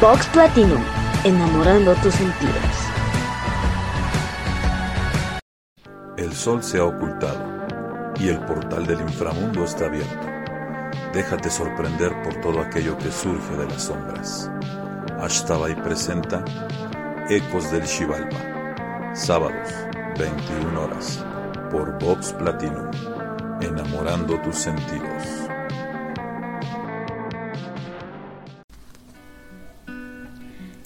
Vox Platinum, enamorando tus sentidos. El sol se ha ocultado y el portal del inframundo está abierto. Déjate sorprender por todo aquello que surge de las sombras. Ashtabai presenta Ecos del Shivalba, sábados, 21 horas, por Vox Platinum, enamorando tus sentidos.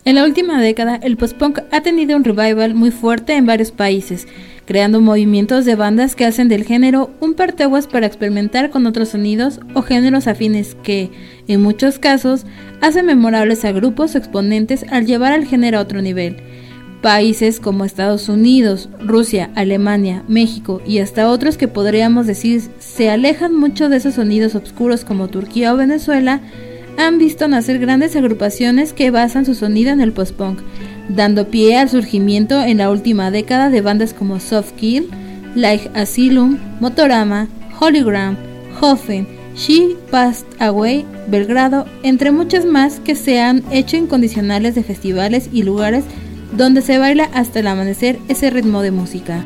En la última década, el post-punk ha tenido un revival muy fuerte en varios países, creando movimientos de bandas que hacen del género un parteaguas para experimentar con otros sonidos o géneros afines que, en muchos casos, hacen memorables a grupos o exponentes al llevar al género a otro nivel. Países como Estados Unidos, Rusia, Alemania, México y hasta otros que podríamos decir se alejan mucho de esos sonidos oscuros como Turquía o Venezuela, han visto nacer grandes agrupaciones que basan su sonido en el post-punk, dando pie al surgimiento en la última década de bandas como Soft Kill, Like Asylum, Motorama, Hologram, Hoffen, She Passed Away, Belgrado, entre muchas más que se han hecho incondicionales de festivales y lugares donde se baila hasta el amanecer ese ritmo de música.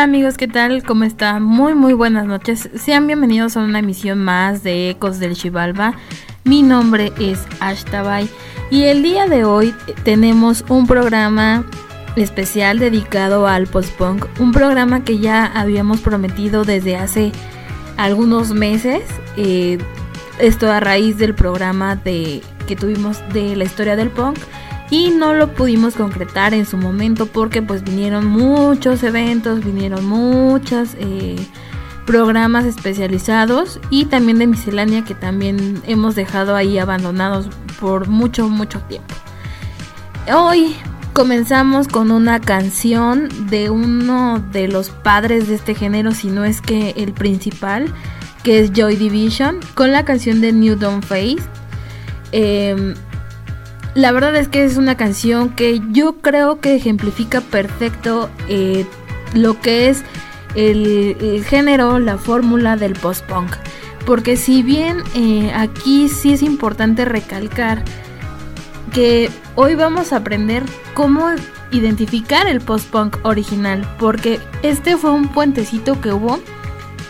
Hola amigos, ¿qué tal? ¿Cómo están? Muy muy buenas noches. Sean bienvenidos a una emisión más de Ecos del Chivalba. Mi nombre es Ashtabay y el día de hoy tenemos un programa especial dedicado al post-punk, un programa que ya habíamos prometido desde hace algunos meses. Eh, esto a raíz del programa de, que tuvimos de la historia del punk y no lo pudimos concretar en su momento porque pues vinieron muchos eventos, vinieron muchos eh, programas especializados y también de miscelánea que también hemos dejado ahí abandonados por mucho, mucho tiempo. Hoy comenzamos con una canción de uno de los padres de este género, si no es que el principal, que es Joy Division, con la canción de New Dawn Face. Em, la verdad es que es una canción que yo creo que ejemplifica perfecto eh, lo que es el, género, la fórmula del post-punk. Porque si bien eh, aquí sí es importante recalcar que hoy vamos a aprender cómo identificar el post-punk original. Porque este fue un puentecito que hubo,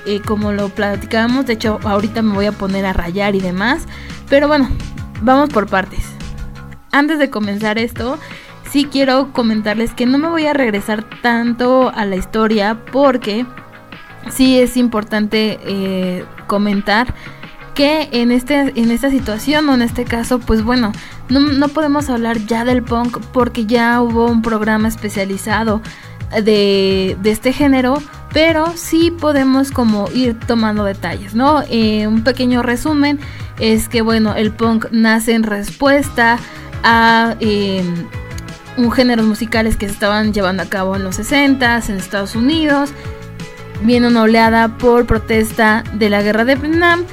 eh, como lo platicábamos. De hecho, ahorita me voy a poner a rayar y demás. Pero bueno, vamos por partes antes de comenzar esto, sí quiero comentarles que no me voy a regresar tanto a la historia porque sí es importante eh, comentar que en, este, en esta situación o en este caso, pues bueno, no, podemos hablar ya del punk porque ya hubo un programa especializado de, este género, pero sí podemos como ir tomando detalles, ¿no? Eh, un pequeño resumen es que, bueno, el punk nace en respuesta a eh, un géneros musicales que se estaban llevando a cabo en los 60 en Estados Unidos. Viene una oleada por protesta de la guerra de Vietnam.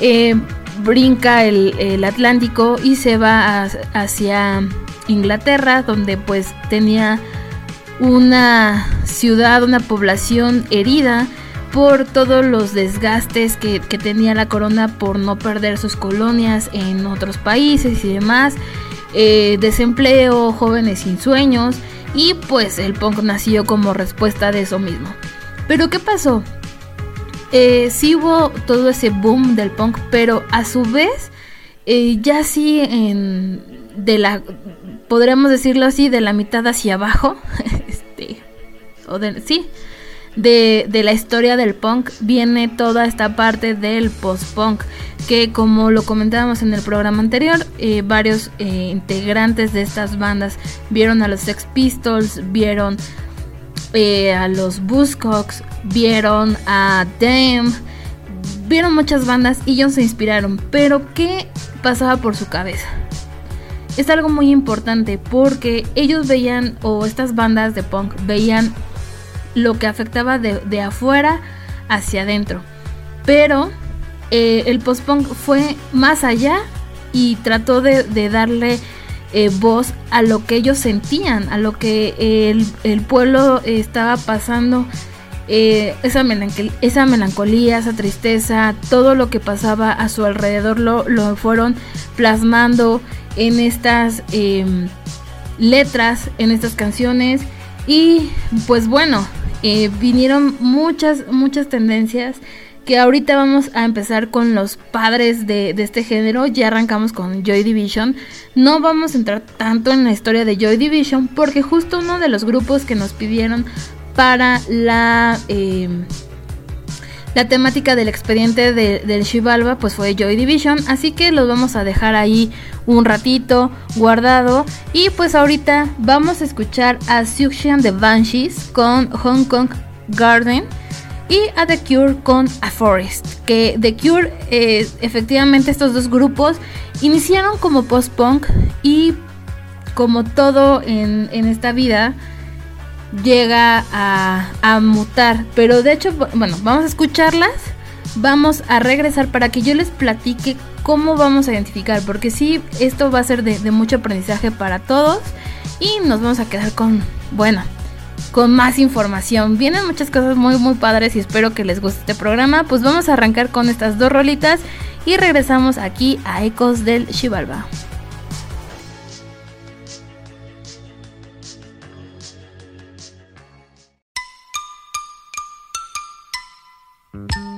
Eh, brinca el, Atlántico y se va hacia Inglaterra, donde pues tenía una ciudad, una población herida por todos los desgastes que, que, tenía la corona por no perder sus colonias en otros países y demás. Eh, desempleo, jóvenes sin sueños y pues el punk nació como respuesta de eso mismo. Pero ¿qué pasó? Eh, hubo todo ese boom del punk, pero a su vez eh, ya sí en de la podríamos decirlo así de la mitad hacia abajo, este o de sí de, la historia del punk viene toda esta parte del post-punk, que como lo comentábamos en el programa anterior, eh, varios eh, integrantes de estas bandas vieron a los Sex Pistols, vieron eh, a los Buzzcocks, vieron a Damn, vieron muchas bandas y ellos se inspiraron, pero ¿qué pasaba por su cabeza? Es algo muy importante porque ellos veían, o estas bandas de punk veían lo que afectaba de, afuera hacia adentro. Pero eh, el post-punk fue más allá y trató de, darle eh, voz a lo que ellos sentían, a lo que el, pueblo estaba pasando, eh, esa, melancolía, esa, melancolía, esa tristeza, todo lo que pasaba a su alrededor lo, lo fueron plasmando en estas em, letras, en estas canciones. Y pues bueno, eh, vinieron muchas, muchas tendencias que ahorita vamos a empezar con los padres de, este género. Ya arrancamos con Joy Division. No vamos a entrar tanto en la historia de Joy Division porque justo uno de los grupos que nos pidieron para la... Eh, la temática del expediente del Shivalba pues fue Joy Division, así que los vamos a dejar ahí un ratito guardado y pues ahorita vamos a escuchar a Suction the Banshees con Hong Kong Garden y a The Cure con A Forest. Que The Cure, eh, efectivamente estos dos grupos iniciaron como post-punk y como todo en, en esta vida, llega a, mutar. Pero de hecho, bueno, vamos a escucharlas. Vamos a regresar para que yo les platique cómo vamos a identificar. Porque sí, esto va a ser de, mucho aprendizaje para todos. Y nos vamos a quedar con, bueno, con más información. Vienen muchas cosas muy muy padres y espero que les guste este programa. Pues vamos a arrancar con estas dos rolitas y regresamos aquí a Ecos del Shivalba. Mm-hmm.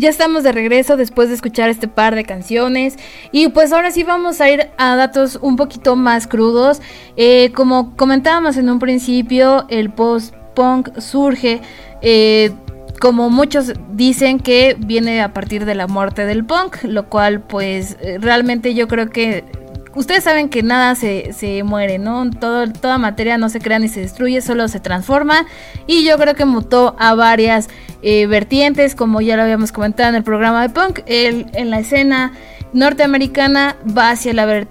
Ya estamos de regreso después de escuchar este par de canciones y pues ahora sí vamos a ir a datos un poquito más crudos. Eh, como comentábamos en un principio, el post-punk surge, eh, como muchos dicen que viene a partir de la muerte del punk, lo cual pues eh, realmente yo creo que ustedes saben que nada se, se muere, ¿no? Todo, toda materia no se crea ni se destruye, solo se transforma. Y yo creo que mutó a varias eh, vertientes, como ya lo habíamos comentado en el programa de punk. El, en la escena norteamericana va hacia la,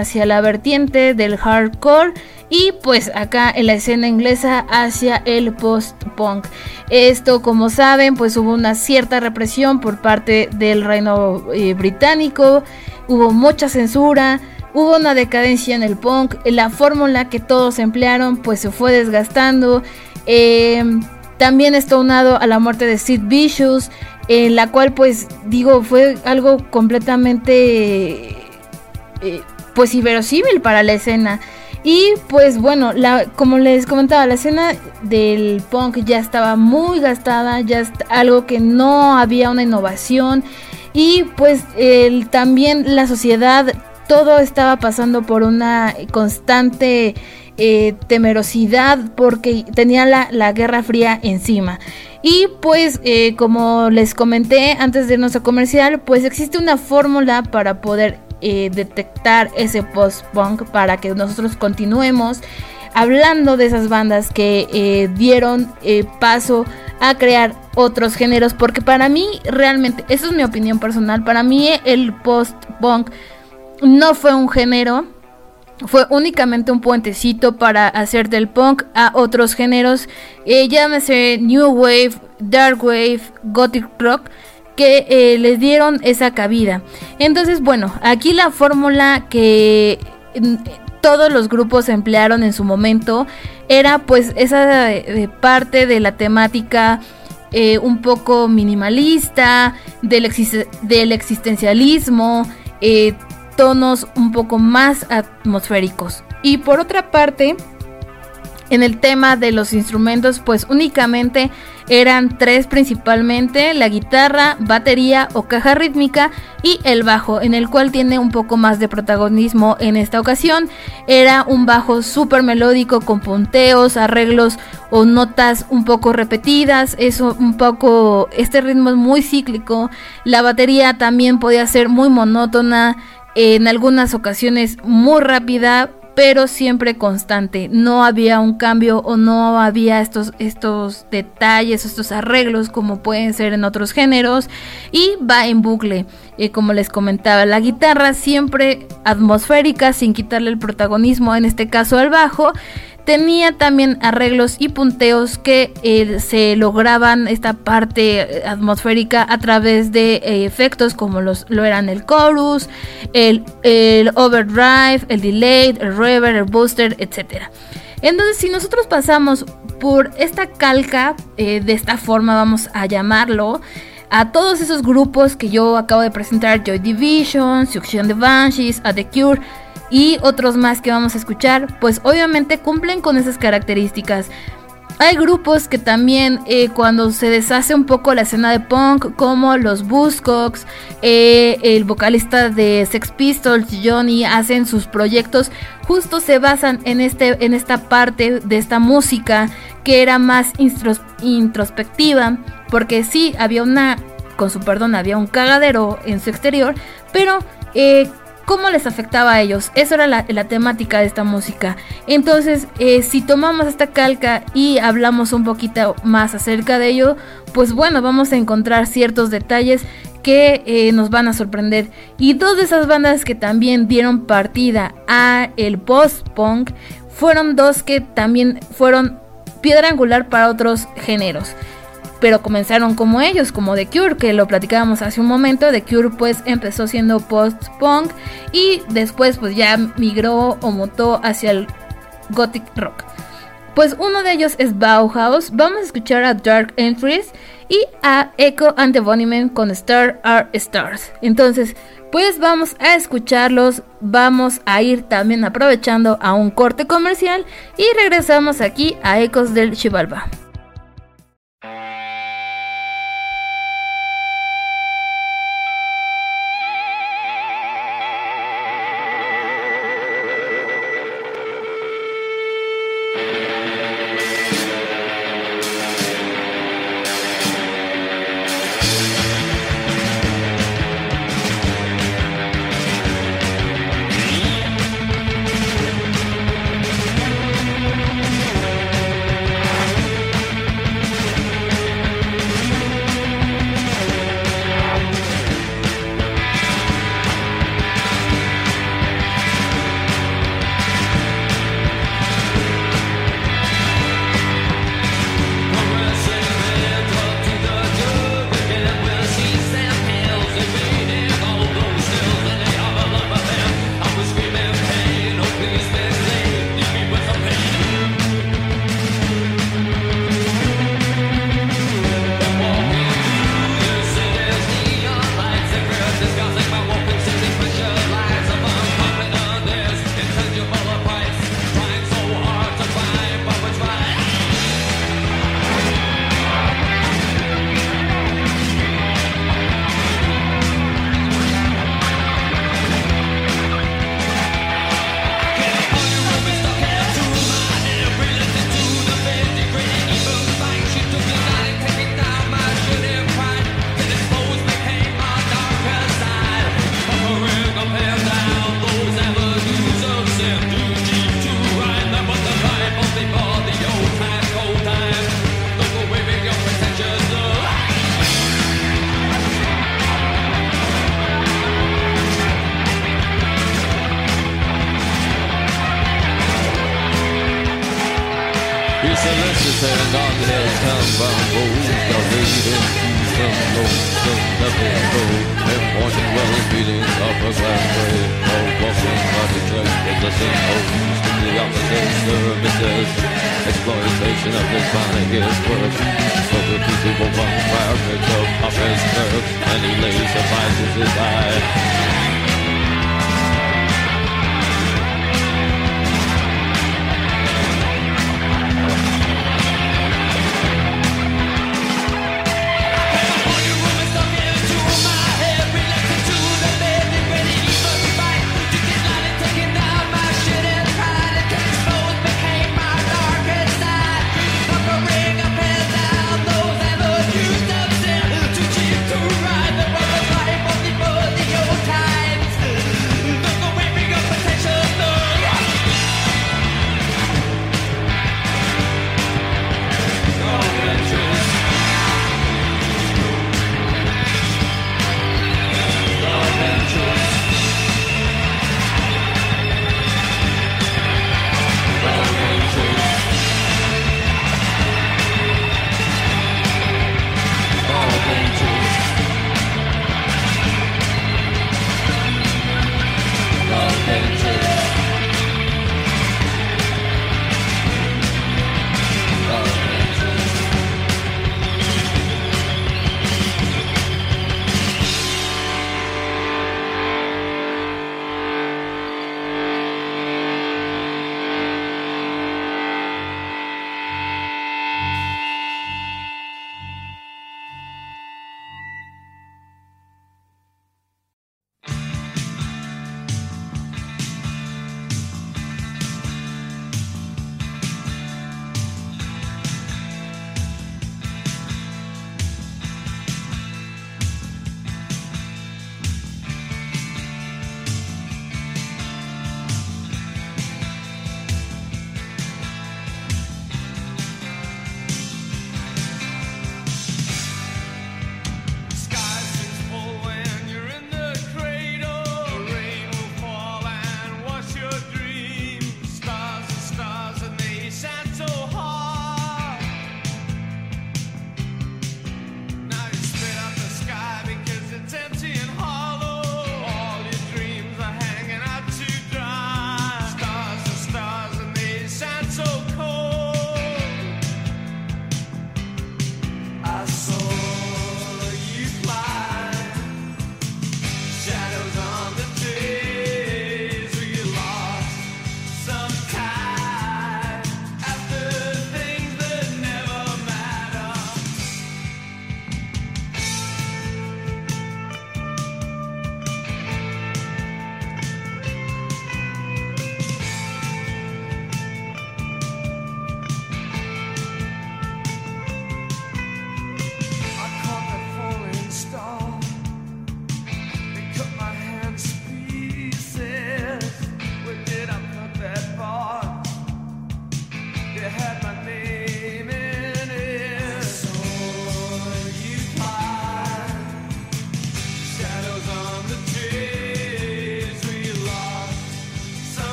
hacia la vertiente del hardcore. Y pues acá en la escena inglesa hacia el post-punk. Esto, como saben, pues hubo una cierta represión por parte del reino eh, británico. Hubo mucha censura, Hubo una decadencia en el punk, la fórmula que todos emplearon pues se fue desgastando. Em, también está unado a la muerte de Sid Vicious, en la cual pues digo fue algo completamente eh, pues inverosímil para la escena. Y pues bueno, la, como les comentaba, la escena del punk ya estaba muy gastada, ya algo que no había una innovación. Y pues también la sociedad todo estaba pasando por una constante eh, temerosidad porque tenía la, Guerra Fría encima. Y pues eh, como les comenté antes de irnos a comercial, pues existe una fórmula para poder eh, detectar ese post-punk para que nosotros continuemos hablando de esas bandas que dieron paso a crear otros géneros. Porque para mí realmente, eso es mi opinión personal, para mí el post-punk no fue un género, fue únicamente un puentecito para hacer del punk a otros géneros, eh, llámese New Wave, Dark Wave, Gothic Rock, que eh, les dieron esa cabida. Entonces, bueno, aquí la fórmula que mm, todos los grupos emplearon en su momento era pues esa parte de la temática eh, un poco minimalista, del, del existencialismo, eh, tonos un poco más atmosféricos. Y por otra parte, en el tema de los instrumentos, pues únicamente eran tres principalmente, la guitarra, batería o caja rítmica y el bajo, en el cual tiene un poco más de protagonismo en esta ocasión. Era un bajo súper melódico con punteos, arreglos o notas un poco repetidas, eso un poco, este ritmo es muy cíclico, la batería también podía ser muy monótona, en algunas ocasiones muy rápida, pero siempre constante. No había un cambio o no había estos, estos detalles, estos arreglos como pueden ser en otros géneros. Y va en bucle. Eh, como les comentaba, la guitarra siempre atmosférica, sin quitarle el protagonismo, en este caso al bajo. Tenía también arreglos y punteos que eh, se lograban esta parte eh, atmosférica a través de eh, efectos como los, lo eran el chorus, el, overdrive, el delay, el reverb, el booster, etc. Entonces, si nosotros pasamos por esta calca, de esta forma vamos a llamarlo, a todos esos grupos que yo acabo de presentar, Joy Division, Suction the Banshees, A The Cure, y otros más que vamos a escuchar, pues obviamente cumplen con esas características. Hay grupos que también eh, cuando se deshace un poco la escena de punk, como los Buzzcocks, eh, el vocalista de Sex Pistols, Johnny, hacen sus proyectos, justo se basan en, este, en esta parte de esta música que era más introspectiva, porque sí, había una, con su perdón, había un cagadero en su exterior, pero... Eh, cómo les afectaba a ellos. Eso era la, temática de esta música. Entonces, eh, si tomamos esta calca y hablamos un poquito más acerca de ello, pues bueno, vamos a encontrar ciertos detalles que eh, nos van a sorprender. Y dos de esas bandas que también dieron partida a el post-punk fueron dos que también fueron piedra angular para otros géneros pero comenzaron como ellos, como The Cure, que lo platicábamos hace un momento. The Cure pues empezó siendo post-punk y después pues ya migró o mutó hacia el gothic rock. Pues uno de ellos es Bauhaus. Vamos a escuchar a Dark Entries y a Echo and the con Star Are Stars. Entonces, pues vamos a escucharlos. Vamos a ir también aprovechando a un corte comercial y regresamos aquí a Ecos del Chivalba.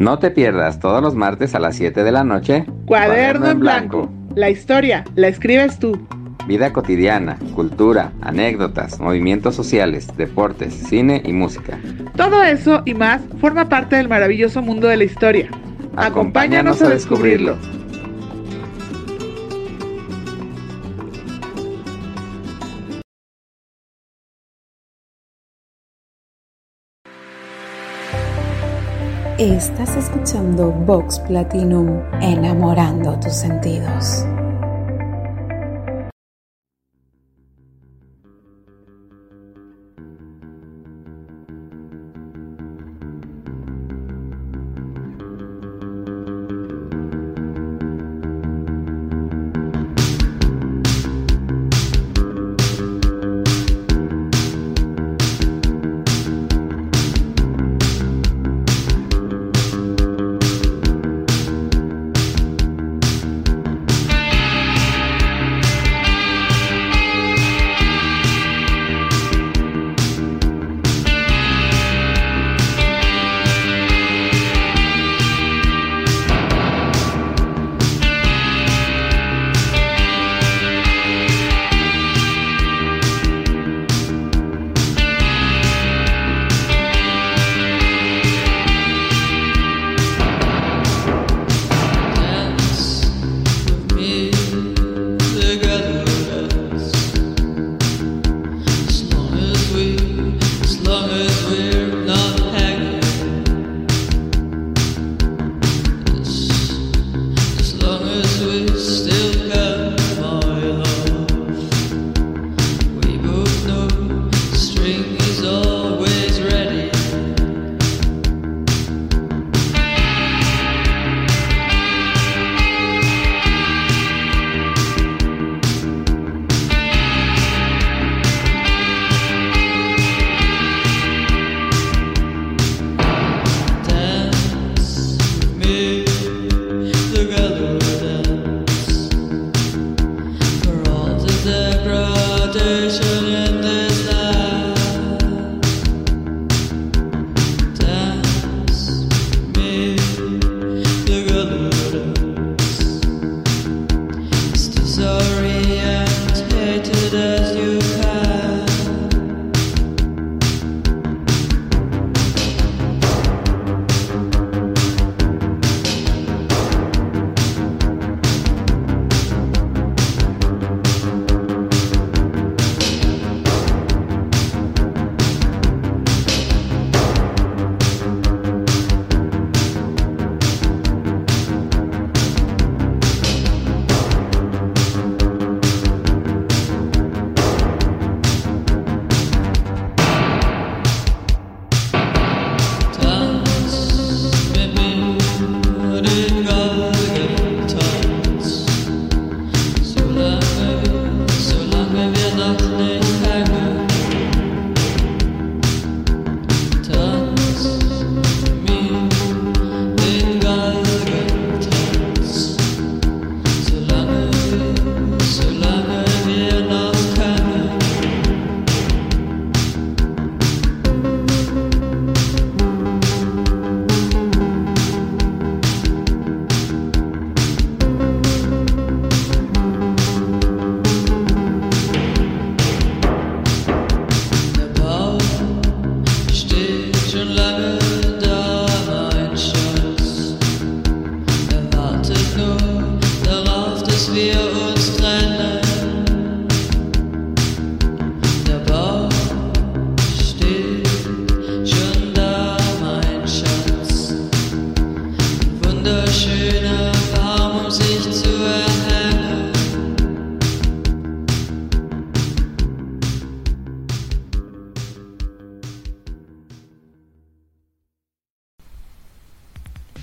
No te pierdas todos los martes a las 7 de la noche. Cuaderno, en blanco. La historia la escribes tú. vida cotidiana, cultura, anécdotas, movimientos sociales, deportes, cine y música. Todo eso y más forma parte del maravilloso mundo de la historia. Acompáñanos a descubrirlo. Estás escuchando Vox Platinum, enamorando tus sentidos.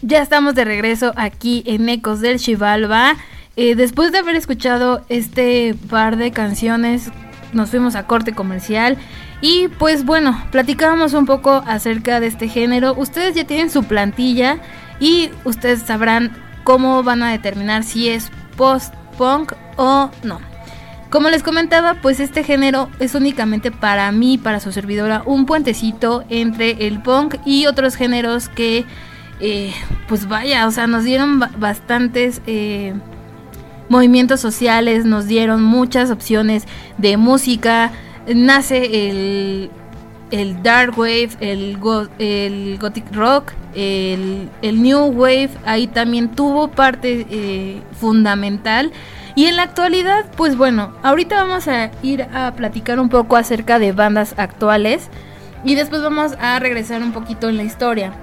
Ya estamos de regreso aquí en Ecos del Chivalba. Eh, después de haber escuchado este par de canciones, nos fuimos a corte comercial. Y pues bueno, platicábamos un poco acerca de este género. Ustedes ya tienen su plantilla y ustedes sabrán cómo van a determinar si es post-punk o no. Como les comentaba, pues este género es únicamente para mí, para su servidora, un puentecito entre el punk y otros géneros que eh, pues vaya, o sea, nos dieron bastantes, eh, movimientos sociales, nos dieron muchas opciones de música, nace el, el dark wave, el, el gothic rock, el, el, new wave, ahí también tuvo parte eh, fundamental. Y en la actualidad, pues bueno, ahorita vamos a ir a platicar un poco acerca de bandas actuales y después vamos a regresar un poquito en la historia.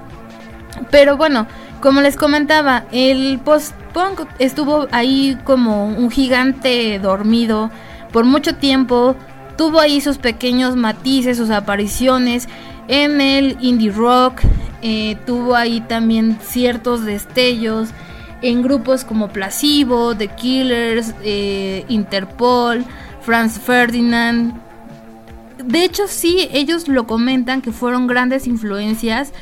Pero bueno, como les comentaba, el post-punk estuvo ahí como un gigante dormido por mucho tiempo. Tuvo ahí sus pequeños matices, sus apariciones en el indie rock. Eh, tuvo ahí también ciertos destellos en grupos como Placebo, The Killers, eh, Interpol, Franz Ferdinand. De hecho, sí, ellos lo comentan que fueron grandes influencias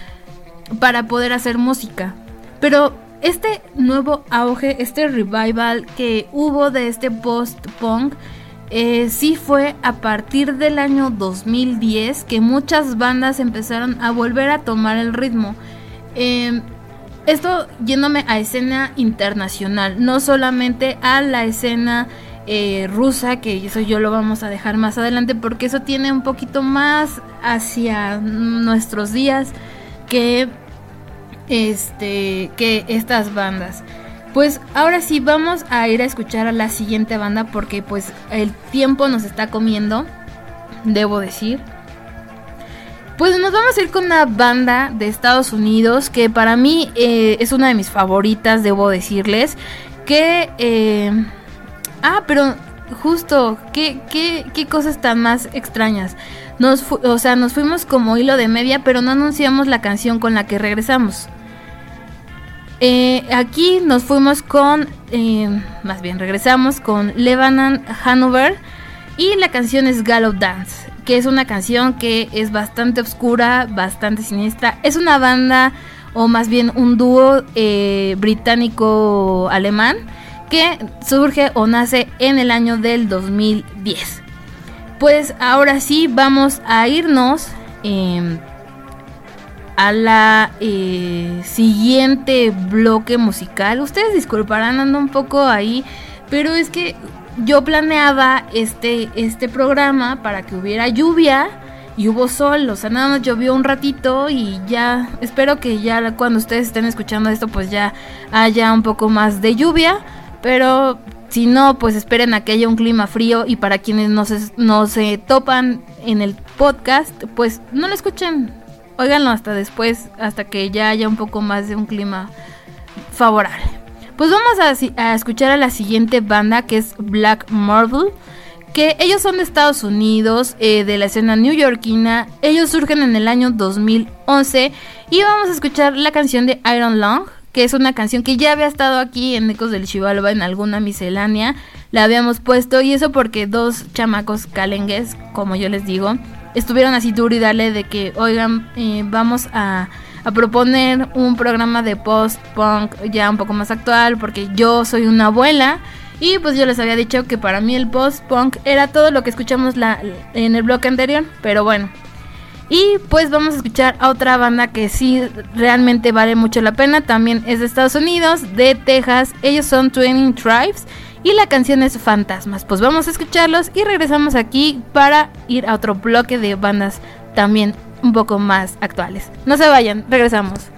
para poder hacer música. Pero este nuevo auge, este revival que hubo de este post-punk, eh, sí fue a partir del año 2010 que muchas bandas empezaron a volver a tomar el ritmo. Em, esto yéndome a escena internacional, no solamente a la escena eh, rusa, que eso yo lo vamos a dejar más adelante porque eso tiene un poquito más hacia nuestros días que este que estas bandas. Pues ahora sí vamos a ir a escuchar a la siguiente banda porque pues el tiempo nos está comiendo, debo decir. Pues nos vamos a ir con una banda de Estados Unidos que para mí eh, es una de mis favoritas, debo decirles. Que... Eh, ah, pero justo, ¿qué, qué, qué cosas tan más extrañas. Nos o sea, nos fuimos como hilo de media, pero no anunciamos la canción con la que regresamos. Eh, aquí nos fuimos con, eh, más bien regresamos con Lebanon Hanover y la canción es Gallow Dance, que es una canción que es bastante oscura, bastante siniestra. Es una banda o más bien un dúo eh, británico-alemán que surge o nace en el año del 2010. Pues ahora sí vamos a irnos em, a la eh, siguiente bloque musical. Ustedes disculparán, ando un poco ahí, pero es que yo planeaba este, este programa para que hubiera lluvia y hubo sol, o sea, nada más llovió un ratito y ya, espero que ya cuando ustedes estén escuchando esto, pues ya haya un poco más de lluvia, pero si no, pues esperen a que haya un clima frío y para quienes no se, no se topan en el podcast, pues no lo escuchen, Óiganlo hasta después, hasta que ya haya un poco más de un clima favorable. Pues vamos a, escuchar a la siguiente banda que es Black Marble. Que ellos son de Estados Unidos, eh, de la escena newyorkina. Ellos surgen en el año 2011. Y vamos a escuchar la canción de Iron Long, que es una canción que ya había estado aquí en Ecos del Chivalba en alguna miscelánea. La habíamos puesto y eso porque dos chamacos calengues, como yo les digo, estuvieron así duro y dale de que, oigan, eh, vamos a, a, proponer un programa de post-punk ya un poco más actual, porque yo soy una abuela. Y pues yo les había dicho que para mí el post-punk era todo lo que escuchamos la, en el bloque anterior, pero bueno. Y pues vamos a escuchar a otra banda que sí realmente vale mucho la pena. También es de Estados Unidos, de Texas. Ellos son Twinning Tribes y la canción es Fantasmas. Pues vamos a escucharlos y regresamos aquí para ir a otro bloque de bandas también un poco más actuales. No se vayan, regresamos.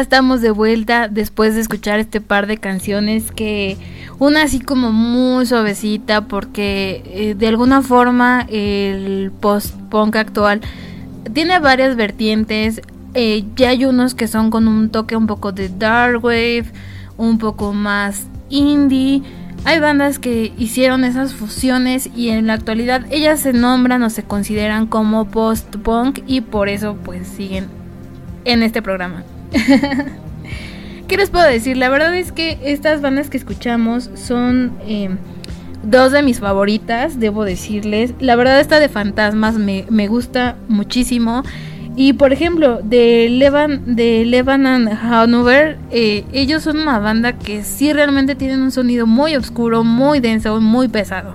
Estamos de vuelta después de escuchar este par de canciones que una así como muy suavecita porque eh, de alguna forma el post-punk actual tiene varias vertientes. Eh, ya hay unos que son con un toque un poco de dark wave, un poco más indie. Hay bandas que hicieron esas fusiones y en la actualidad ellas se nombran o se consideran como post-punk y por eso pues siguen en este programa. ¿Qué les puedo decir? La verdad es que estas bandas que escuchamos son eh, dos de mis favoritas, debo decirles. La verdad esta de Fantasmas me, me gusta muchísimo. Y por ejemplo, de Levan, de Levan and Hanover, eh, ellos son una banda que sí realmente tienen un sonido muy oscuro, muy denso, muy pesado.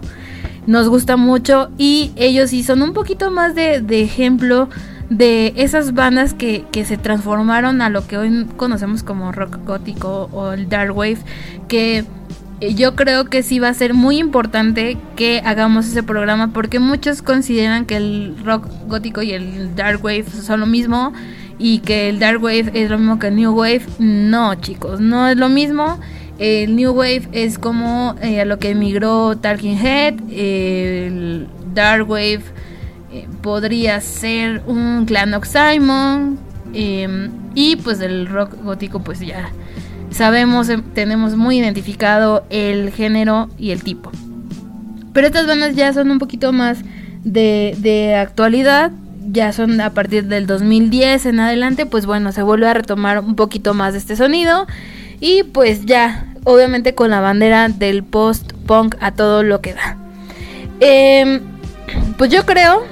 Nos gusta mucho y ellos sí son un poquito más de, de ejemplo de esas bandas que, que, se transformaron a lo que hoy conocemos como rock gótico o el dark wave, que yo creo que sí va a ser muy importante que hagamos ese programa porque muchos consideran que el rock gótico y el dark wave son lo mismo y que el dark wave es lo mismo que el new wave. No, chicos, no es lo mismo. El new wave es como eh, a lo que emigró Talking Head, el dark wave eh, podría ser un Clan of Simon. Eh, y pues el rock gótico, pues ya sabemos, eh, tenemos muy identificado el género y el tipo. Pero estas bandas ya son un poquito más de, actualidad. Ya son a partir del 2010 en adelante. Pues bueno, se vuelve a retomar un poquito más de este sonido. Y pues ya, obviamente con la bandera del post-punk a todo lo que da. Eh, pues yo creo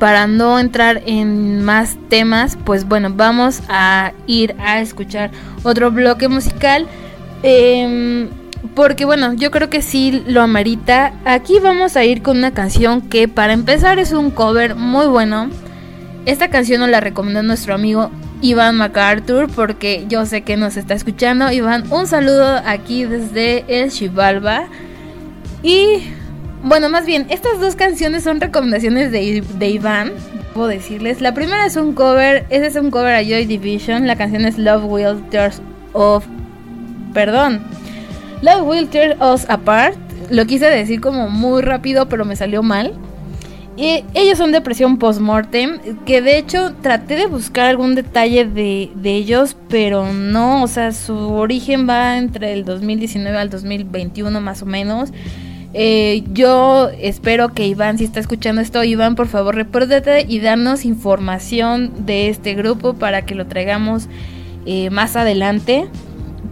para no entrar en más temas, pues bueno, vamos a ir a escuchar otro bloque musical. Eh, porque bueno, yo creo que sí lo amerita. Aquí vamos a ir con una canción que para empezar es un cover muy bueno. Esta canción nos la recomendó nuestro amigo Iván MacArthur porque yo sé que nos está escuchando. Iván, un saludo aquí desde el Chivalba. Y bueno, más bien, estas dos canciones son recomendaciones de, de Iván, puedo decirles. La primera es un cover, ese es un cover a Joy Division, la canción es Love Will Tear Off, perdón, Love Will Tear Us Apart. Lo quise decir como muy rápido, pero me salió mal. Y ellos son depresión post-mortem, que de hecho traté de buscar algún detalle de, de, ellos, pero no, o sea, su origen va entre el 2019 al 2021 más o menos. Eh, yo espero que Iván, si está escuchando esto, Iván, por favor, repórtate y danos información de este grupo para que lo traigamos eh, más adelante.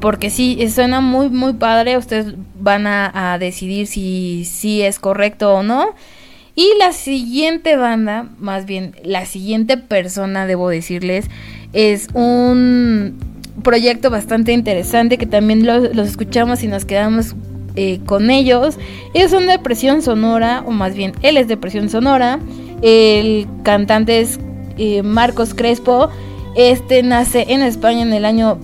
Porque sí, suena muy, muy padre. Ustedes van a, decidir si, si es correcto o no. Y la siguiente banda, más bien la siguiente persona, debo decirles, es un proyecto bastante interesante que también los escuchamos y nos quedamos eh, con ellos. Son de depresión sonora, o más bien él es de depresión sonora. El cantante es eh, Marcos Crespo. Este nace en España en el año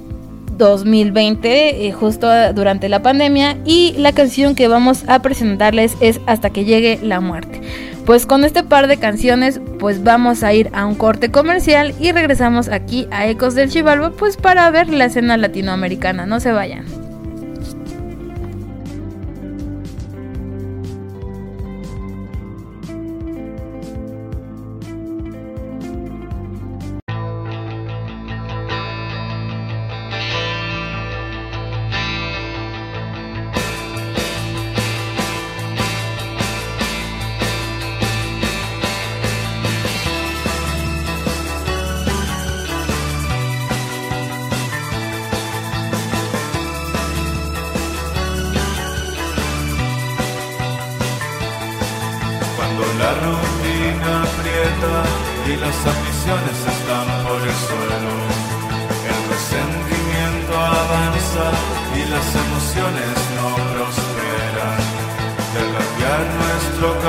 2020, eh, justo durante la pandemia. Y la canción que vamos a presentarles es Hasta que llegue la muerte. Pues con este par de canciones, pues vamos a ir a un corte comercial y regresamos aquí a Ecos del Chivalba, pues para ver la escena latinoamericana. No se vayan.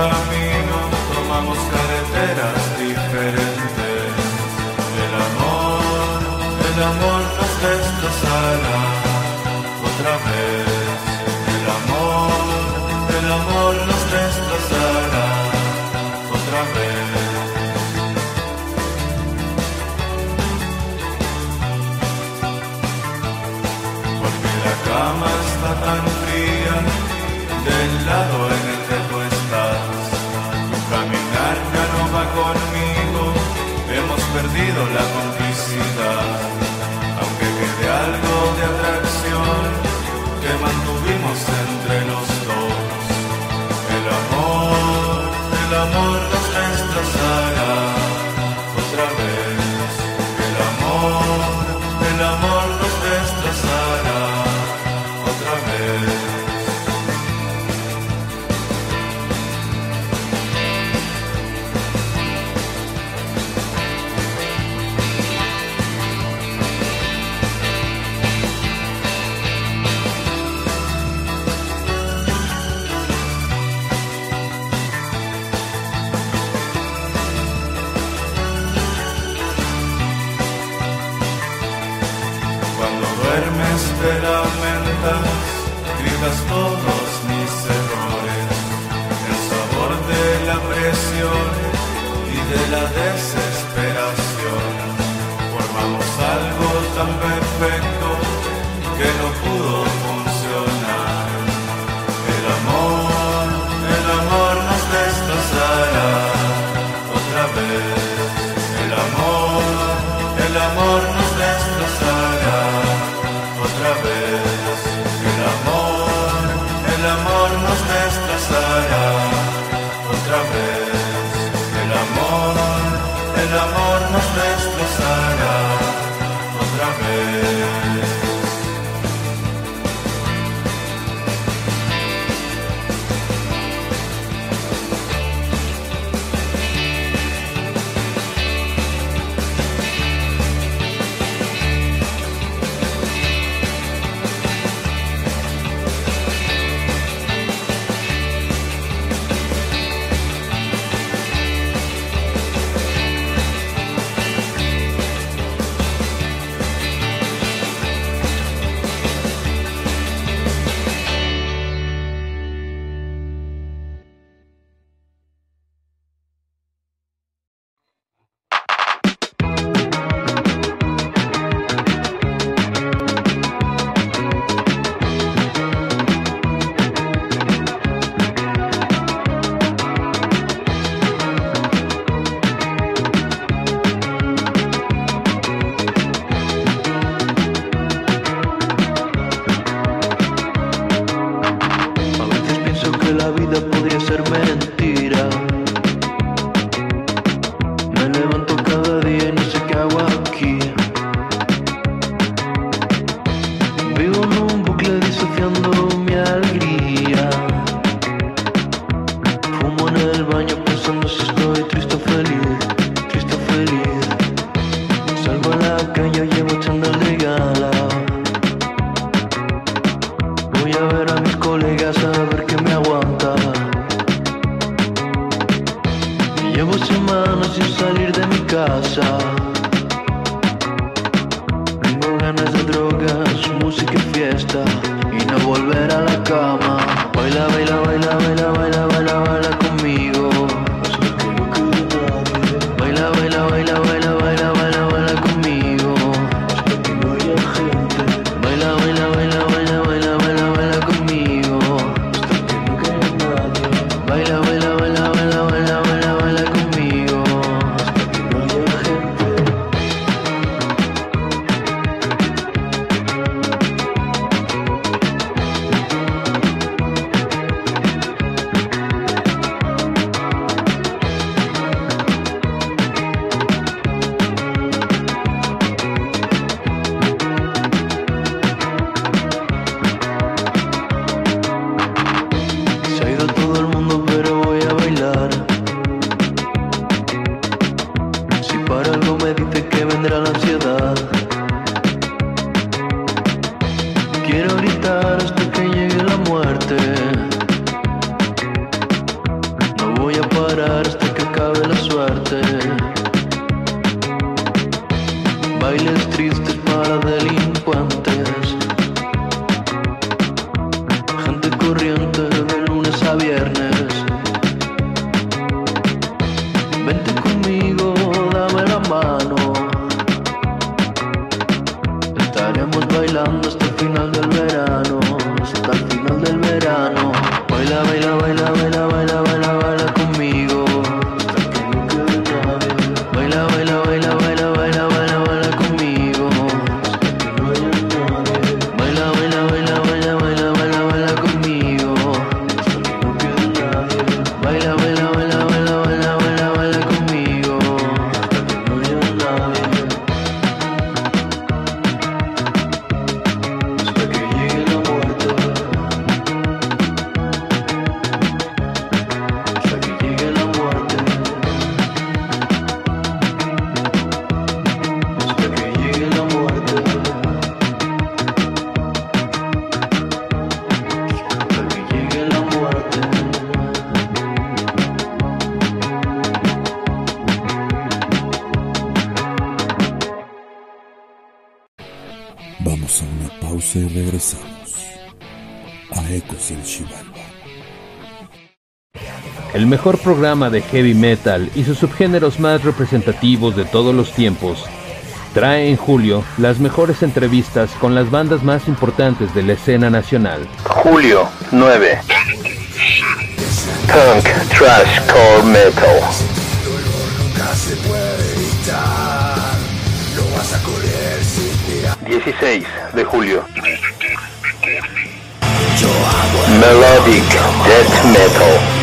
love me. perdido la Llevo semanas sin salir de mi casa. Tengo ganas de drogas, música y fiesta. Y no volver a la cama. Baila, baila, baila, baila, baila, baila. Mejor programa de heavy metal y sus subgéneros más representativos de todos los tiempos trae en julio las mejores entrevistas con las bandas más importantes de la escena nacional. Julio 9. Punk Trash Core Metal. 16 de julio. Melodic Death Metal.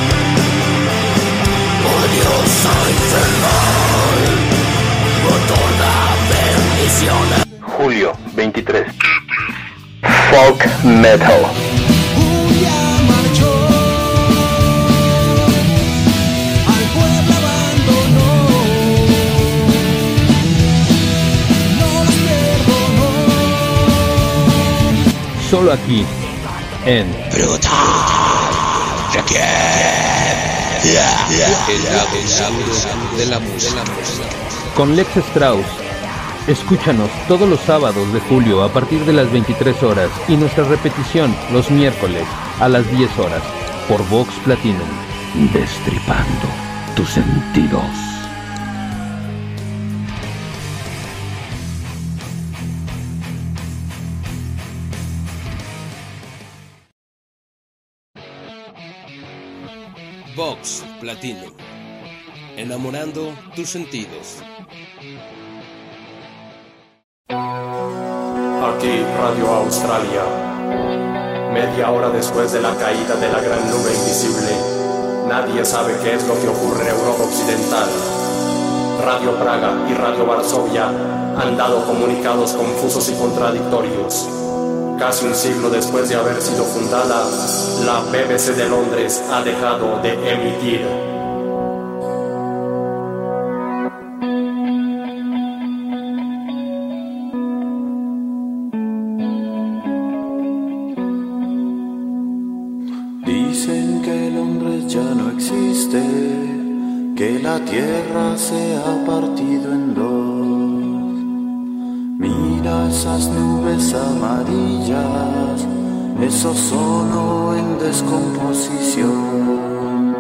Folk Metal. Solo aquí, en de la música. con Lex Strauss. Escúchanos todos los sábados de julio a partir de las 23 horas y nuestra repetición los miércoles a las 10 horas por Vox Platinum. Destripando tus sentidos. Vox Platinum. Enamorando tus sentidos. Aquí Radio Australia. Media hora después de la caída de la gran nube invisible, nadie sabe qué es lo que ocurre en Europa Occidental. Radio Praga y Radio Varsovia han dado comunicados confusos y contradictorios. Casi un siglo después de haber sido fundada, la BBC de Londres ha dejado de emitir. Solo en descomposición.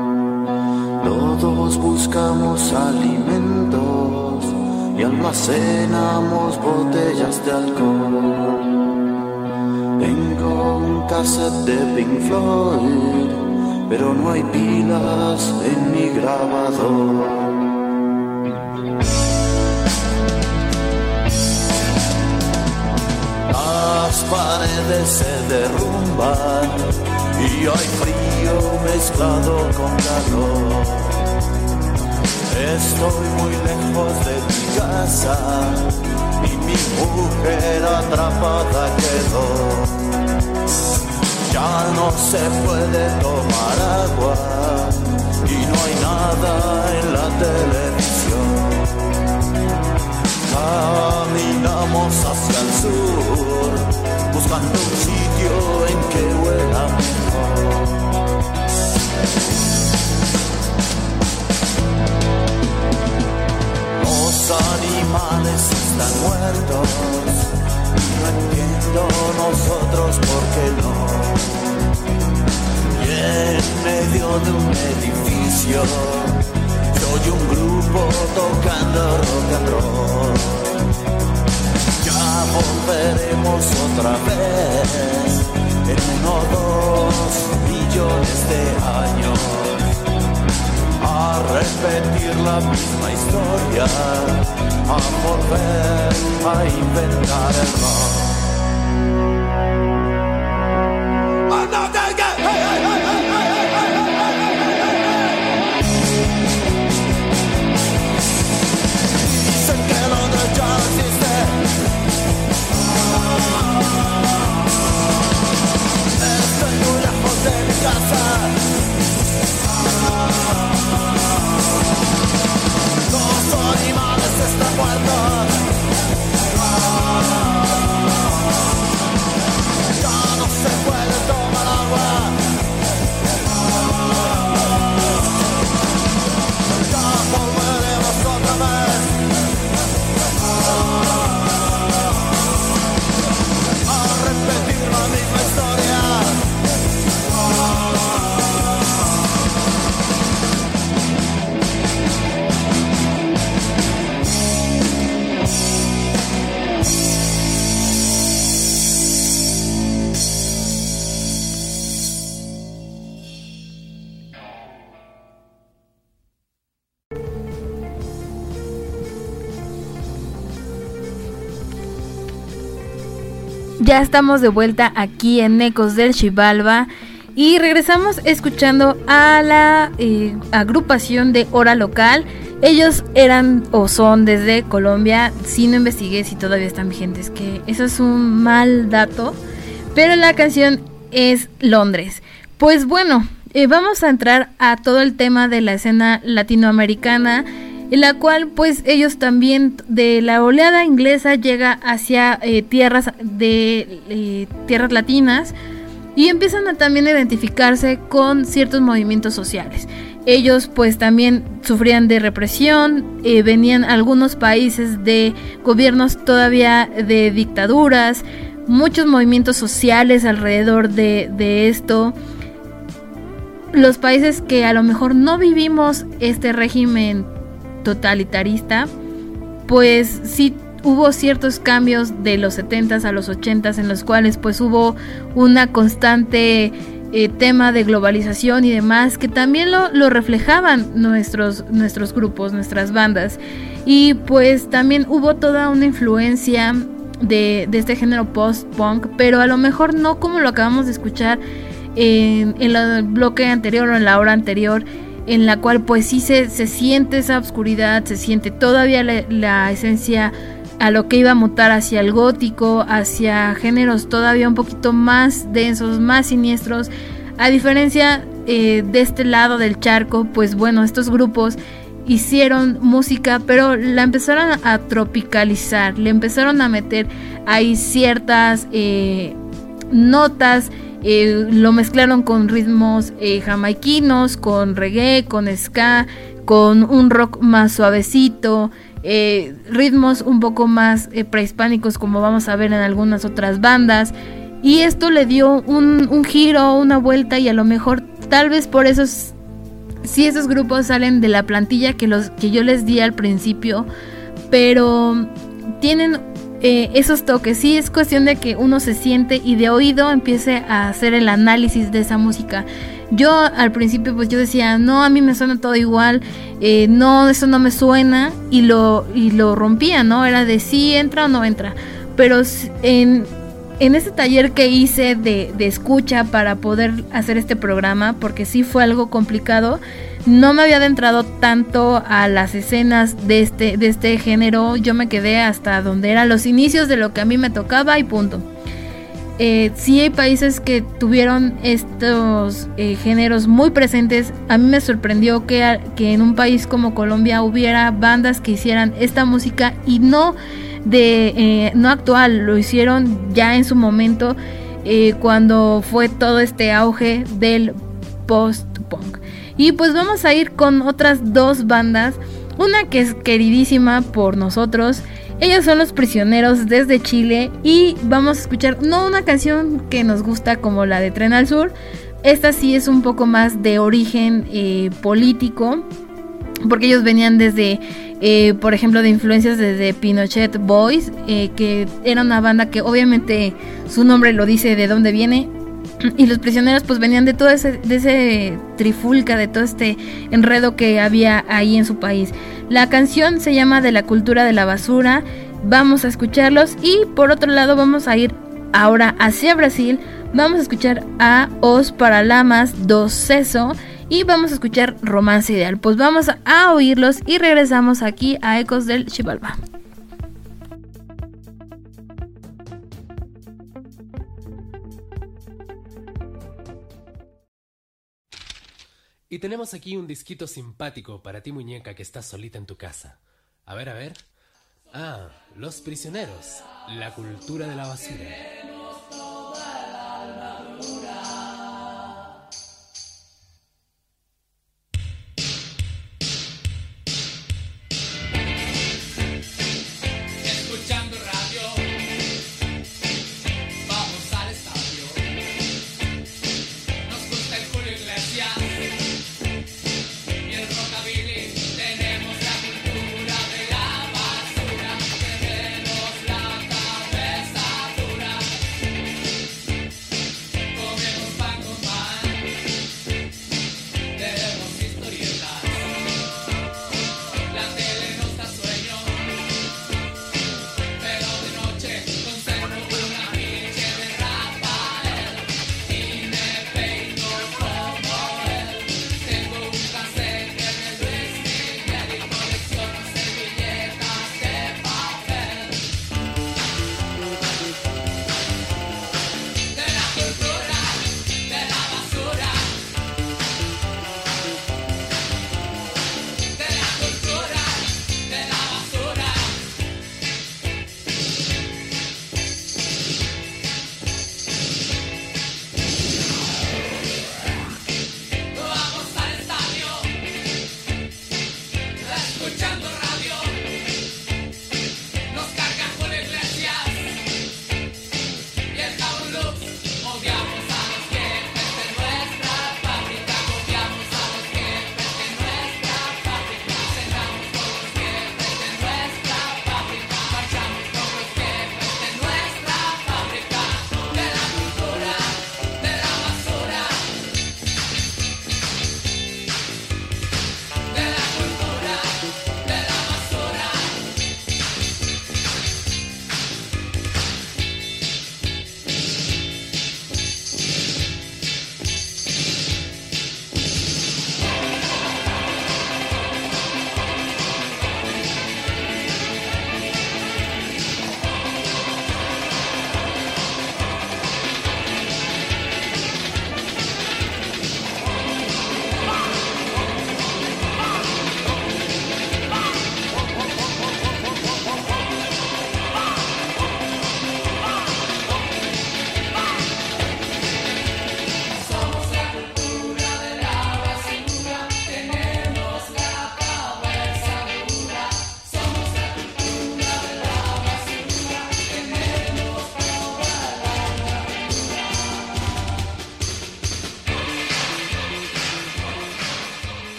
Todos buscamos alimentos y almacenamos botellas de alcohol. Tengo un cassette de Pink Floyd, pero no hay pilas en mi grabador. Las paredes se derrumban y hay frío mezclado con calor. Estoy muy lejos de mi casa y mi mujer atrapada quedó. Ya no se puede tomar agua y no hay nada en la televisión. Caminamos hacia el sur, buscando un sitio en que huela mejor. Los animales están muertos, no entiendo nosotros por qué no. Y en medio de un edificio, soy un grupo tocando rock and roll. Ya volveremos otra vez en uno o dos millones de años a repetir la misma historia, a volver a inventar el rock. Ya estamos de vuelta aquí en Ecos del Chivalba y regresamos escuchando a la eh, agrupación de Hora Local. Ellos eran o son desde Colombia, si no investigué si todavía están vigentes, que eso es un mal dato, pero la canción es Londres. Pues bueno, eh, vamos a entrar a todo el tema de la escena latinoamericana en la cual pues ellos también de la oleada inglesa llega hacia eh, tierras de eh, tierras latinas y empiezan a también identificarse con ciertos movimientos sociales. Ellos pues también sufrían de represión, eh, venían algunos países de gobiernos todavía de dictaduras, muchos movimientos sociales alrededor de, de esto. Los países que a lo mejor no vivimos este régimen totalitarista, pues sí hubo ciertos cambios de los 70s a los 80s en los cuales pues hubo una constante eh, tema de globalización y demás que también lo, reflejaban nuestros, nuestros grupos, nuestras bandas. Y pues también hubo toda una influencia de, este género post-punk, pero a lo mejor no como lo acabamos de escuchar en el bloque anterior o en la hora anterior en la cual pues sí se, se siente esa oscuridad, se siente todavía la, esencia a lo que iba a mutar hacia el gótico, hacia géneros todavía un poquito más densos, más siniestros. A diferencia eh, de este lado del charco, pues bueno, estos grupos hicieron música, pero la empezaron a tropicalizar, le empezaron a meter ahí ciertas eh, notas eh, lo mezclaron con ritmos eh, jamaiquinos, con reggae, con ska, con un rock más suavecito, eh, ritmos un poco más eh, prehispánicos como vamos a ver en algunas otras bandas. Y esto le dio un, un giro, una vuelta y a lo mejor tal vez por eso si esos grupos salen de la plantilla que, los, que yo les di al principio, pero tienen eh, esos toques. Sí, es cuestión de que uno se siente y de oído empiece a hacer el análisis de esa música. Yo al principio pues yo decía, no, a mí me suena todo igual, eh, no, eso no me suena y lo, y lo rompía, ¿no? Era de sí entra o no entra. Pero en, en ese taller que hice de, de escucha para poder hacer este programa, porque sí fue algo complicado, no me había adentrado tanto a las escenas de este, de este género. Yo me quedé hasta donde eran los inicios de lo que a mí me tocaba y punto. Eh, sí hay países que tuvieron estos eh, géneros muy presentes. A mí me sorprendió que, que, en un país como Colombia hubiera bandas que hicieran esta música y no de eh, no actual, lo hicieron ya en su momento eh, cuando fue todo este auge del post-punk. Y pues vamos a ir con otras dos bandas. Una que es queridísima por nosotros. Ellos son los prisioneros desde Chile. Y vamos a escuchar no una canción que nos gusta como la de Tren al Sur. Esta sí es un poco más de origen eh, político. Porque ellos venían desde, eh, por ejemplo, de influencias desde Pinochet Boys. Eh, que era una banda que obviamente su nombre lo dice de dónde viene y los prisioneros pues venían de todo ese, de ese trifulca, de todo este enredo que había ahí en su país. La canción se llama De la cultura de la basura, vamos a escucharlos y por otro lado vamos a ir ahora hacia Brasil, vamos a escuchar a Os Paralamas do Ceso y vamos a escuchar Romance Ideal. Pues vamos a oírlos y regresamos aquí a Ecos del Chivalba. Y tenemos aquí un disquito simpático para ti, muñeca, que estás solita en tu casa. A ver, a ver. Ah, Los Prisioneros, la cultura de la basura.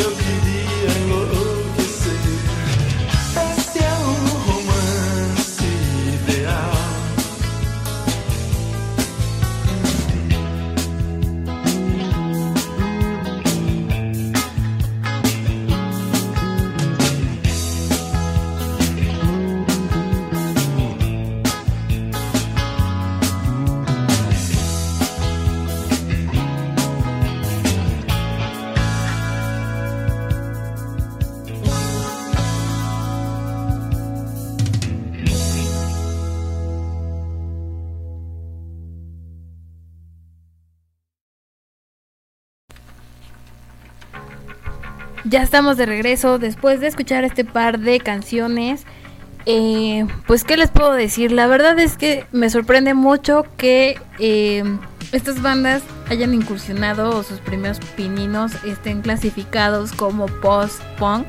eu Ya estamos de regreso después de escuchar este par de canciones. Eh, pues, ¿qué les puedo decir? La verdad es que me sorprende mucho que eh, estas bandas hayan incursionado o sus primeros pininos estén clasificados como post-punk.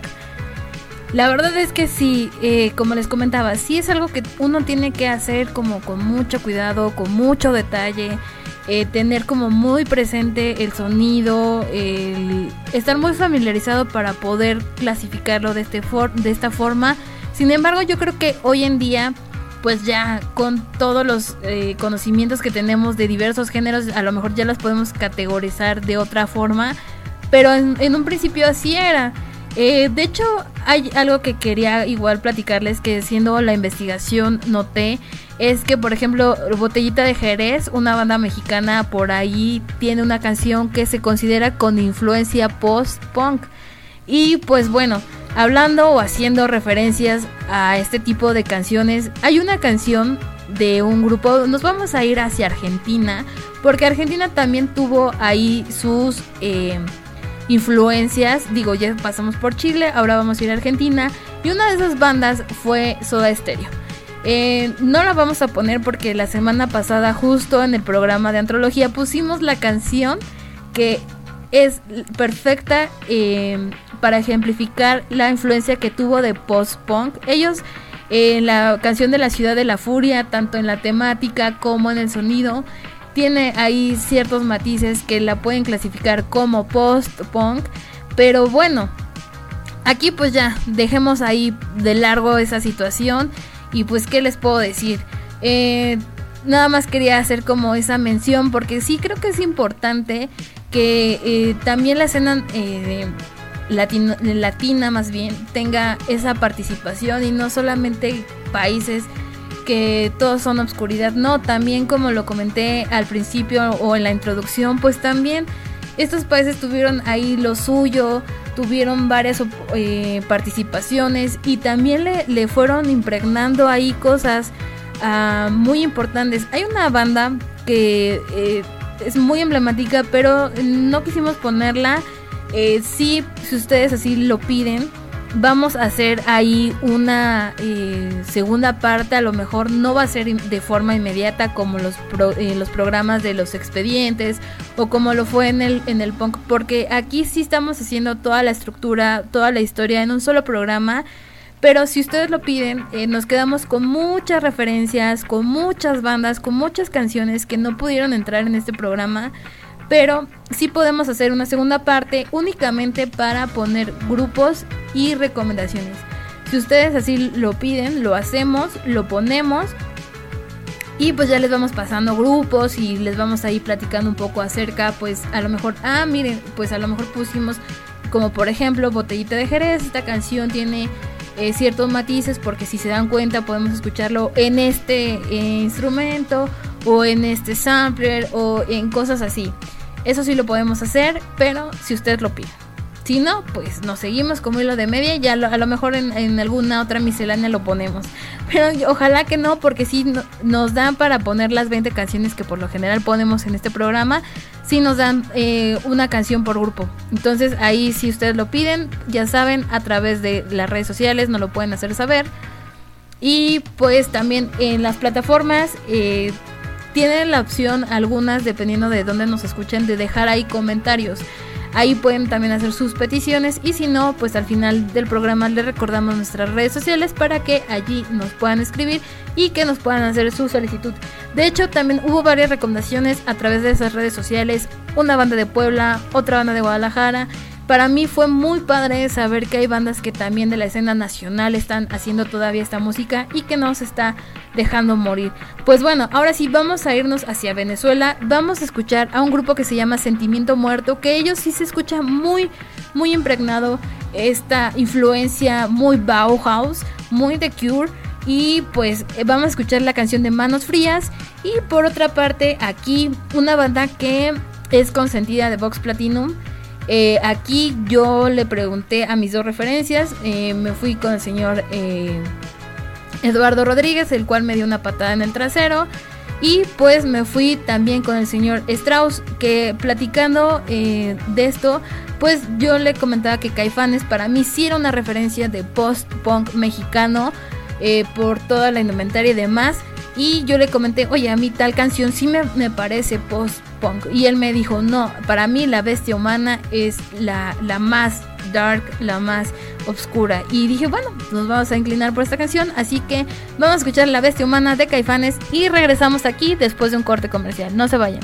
La verdad es que sí, eh, como les comentaba, sí es algo que uno tiene que hacer como con mucho cuidado, con mucho detalle, eh, tener como muy presente el sonido, el estar muy familiarizado para poder clasificarlo de, este for- de esta forma. Sin embargo, yo creo que hoy en día, pues ya con todos los eh, conocimientos que tenemos de diversos géneros, a lo mejor ya los podemos categorizar de otra forma, pero en, en un principio así era. Eh, de hecho, hay algo que quería igual platicarles que haciendo la investigación noté es que, por ejemplo, Botellita de Jerez, una banda mexicana por ahí, tiene una canción que se considera con influencia post-punk. Y pues bueno, hablando o haciendo referencias a este tipo de canciones, hay una canción de un grupo, nos vamos a ir hacia Argentina, porque Argentina también tuvo ahí sus... eh, influencias. Digo, ya pasamos por Chile, ahora vamos a ir a Argentina. Y una de esas bandas fue Soda Stereo. Eh, no la vamos a poner porque la semana pasada, justo en el programa de antología, pusimos la canción que es perfecta eh, para ejemplificar la influencia que tuvo de post-punk. Ellos eh, en la canción de la ciudad de la furia, tanto en la temática como en el sonido, tiene ahí ciertos matices que la pueden clasificar como post-punk. Pero bueno, aquí pues ya, dejemos ahí de largo esa situación. Y pues, ¿qué les puedo decir? Eh, nada más quería hacer como esa mención porque sí creo que es importante que eh, también la escena eh, latina más bien tenga esa participación y no solamente países que todos son obscuridad, no, también como lo comenté al principio o en la introducción, pues también estos países tuvieron ahí lo suyo, tuvieron varias eh, participaciones y también le, le fueron impregnando ahí cosas ah, muy importantes. Hay una banda que eh, es muy emblemática, pero no quisimos ponerla Eh, sí, si ustedes así lo piden, vamos a hacer ahí una eh, segunda parte, a lo mejor no va a ser de forma inmediata como los, eh, los programas de los expedientes o como lo fue en el, en el punk, porque aquí sí estamos haciendo toda la estructura, toda la historia en un solo programa. Pero si ustedes lo piden, eh, nos quedamos con muchas referencias, con muchas bandas, con muchas canciones que no pudieron entrar en este programa. Pero sí podemos hacer una segunda parte únicamente para poner grupos y recomendaciones. Si ustedes así lo piden, lo hacemos, lo ponemos y pues ya les vamos pasando grupos y les vamos ahí platicando un poco acerca, pues a lo mejor, ah, miren, pues a lo mejor pusimos como por ejemplo Botellita de Jerez, esta canción tiene eh, ciertos matices porque si se dan cuenta podemos escucharlo en este eh, instrumento o en este sampler o en cosas así. Eso sí lo podemos hacer, pero si ustedes lo piden. Si no, pues nos seguimos como hilo de media y ya lo- a lo mejor en, alguna otra miscelánea lo ponemos. Pero ojalá que no, porque no- nos dan para poner las 20 canciones que por lo general ponemos en este programa. Sí nos dan eh, una canción por grupo. Entonces ahí si ustedes lo piden, ya saben, a través de las redes sociales nos lo pueden hacer saber. Y pues también en las plataformas eh, tienen la opción, algunas dependiendo de dónde nos escuchen, de dejar ahí comentarios. Ahí pueden también hacer sus peticiones y si no, pues al final del programa les recordamos nuestras redes sociales para que allí nos puedan escribir y que nos puedan hacer su solicitud. De hecho, también hubo varias recomendaciones a través de esas redes sociales. Una banda de Puebla, otra banda de Guadalajara. Para mí fue muy padre saber que hay bandas que también de la escena nacional están haciendo todavía esta música y que no se está dejando morir. Pues bueno, ahora sí vamos a irnos hacia Venezuela. Vamos a escuchar a un grupo que se llama Sentimiento Muerto, que ellos sí se escucha muy, muy impregnado esta influencia muy Bauhaus, muy The Cure. Y pues eh, vamos a escuchar la canción de Manos Frías. Y por otra parte, aquí una banda que es consentida de Vox Platinum. Eh, aquí yo le pregunté a mis dos referencias. eh, me fui con el señor eh, Eduardo Rodríguez, el cual me dio una patada en el trasero. Y pues me fui también con el señor Strauss, que platicando de esto, pues yo le comentaba que Caifanes para mí sí era una referencia de post-punk mexicano por toda la indumentaria y demás. Y yo le comenté, oye, a mí tal canción sí me, me parece post-punk. Y él me dijo, no, para mí la bestia humana es la, la más dark, la más oscura. Y dije, bueno, nos vamos a inclinar por esta canción. Así que vamos a escuchar La bestia humana de Caifanes y regresamos aquí después de un corte comercial. No se vayan.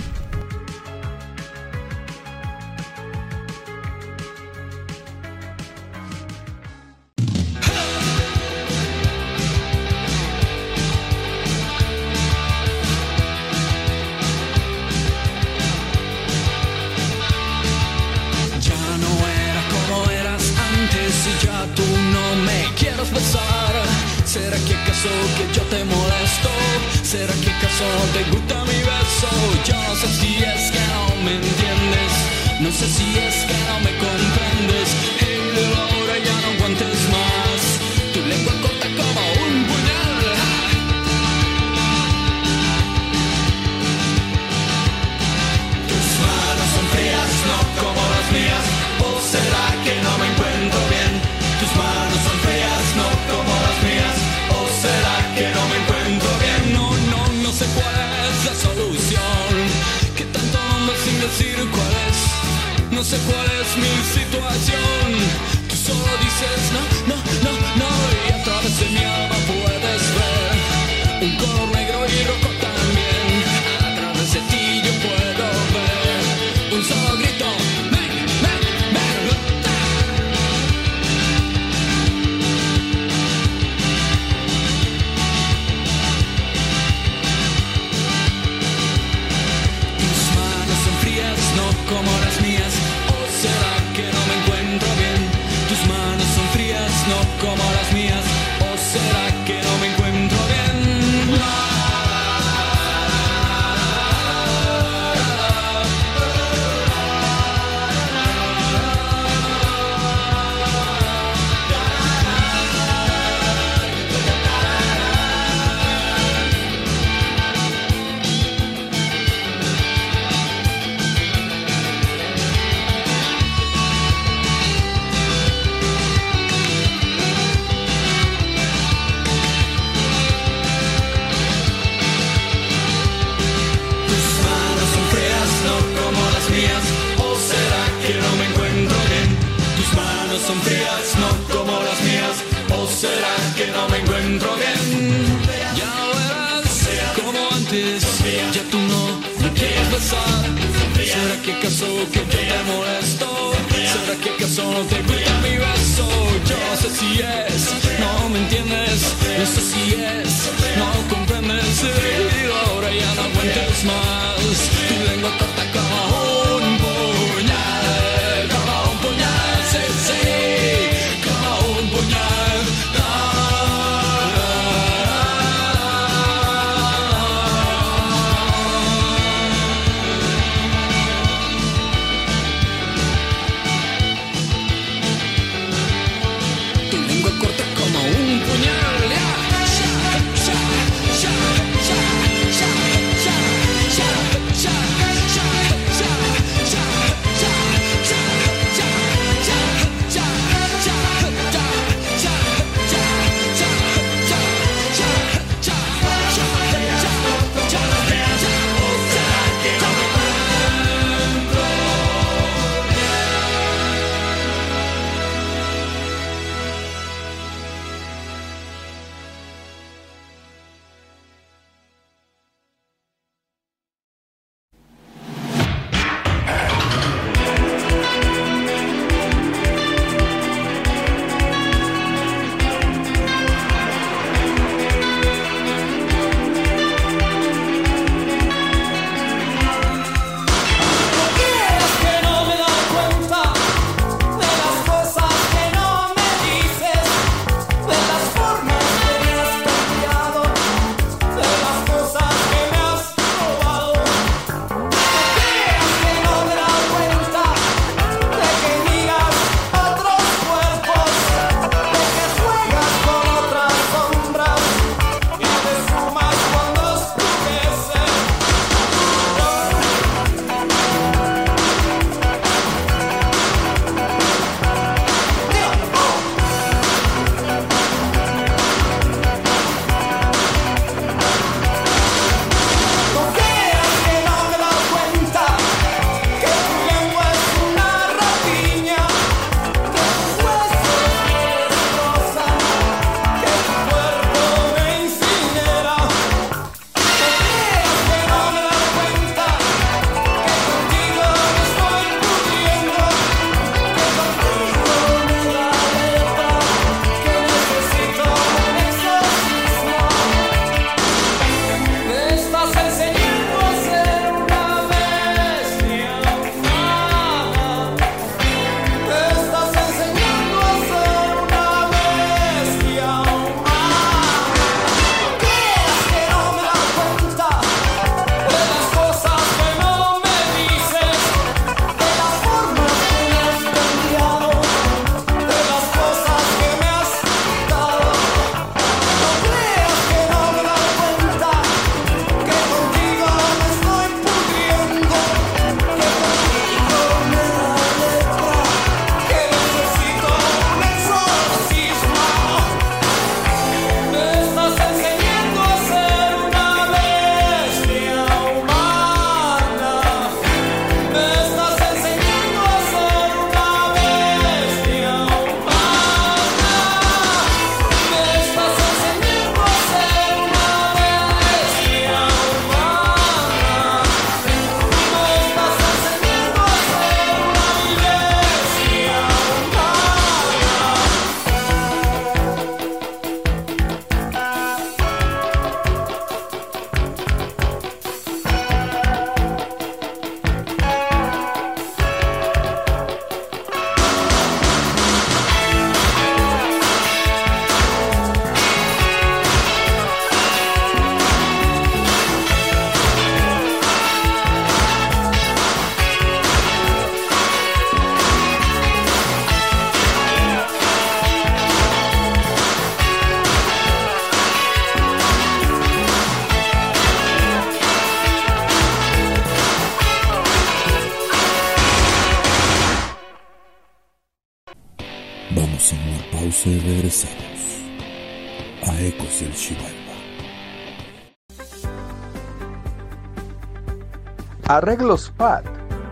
Arreglos PAT.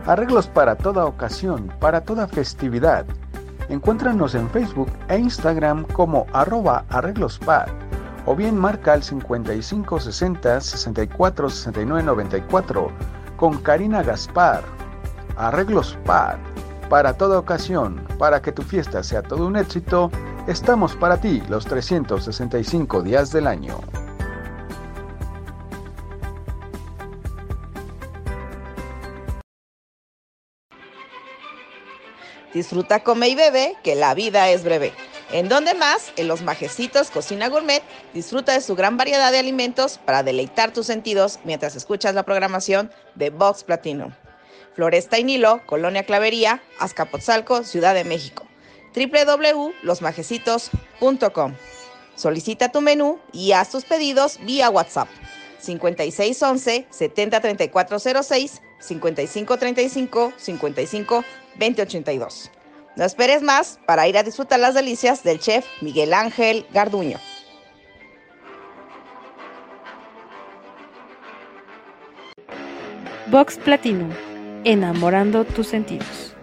Arreglos para toda ocasión, para toda festividad. Encuéntranos en Facebook e Instagram como arroba arreglospad o bien marca al 5560 64 69 94 con Karina Gaspar. Arreglos Pad. Para toda ocasión, para que tu fiesta sea todo un éxito, estamos para ti los 365 días del año. Disfruta, come y bebe, que la vida es breve. ¿En dónde más? En Los Majecitos Cocina Gourmet. Disfruta de su gran variedad de alimentos para deleitar tus sentidos mientras escuchas la programación de Vox Platinum. Floresta y Nilo, Colonia Clavería, Azcapotzalco, Ciudad de México. www.losmajecitos.com. Solicita tu menú y haz tus pedidos vía WhatsApp. 5611 703406 5535 55 2082. No esperes más para ir a disfrutar las delicias del chef Miguel Ángel Garduño. Vox Platinum, enamorando tus sentidos.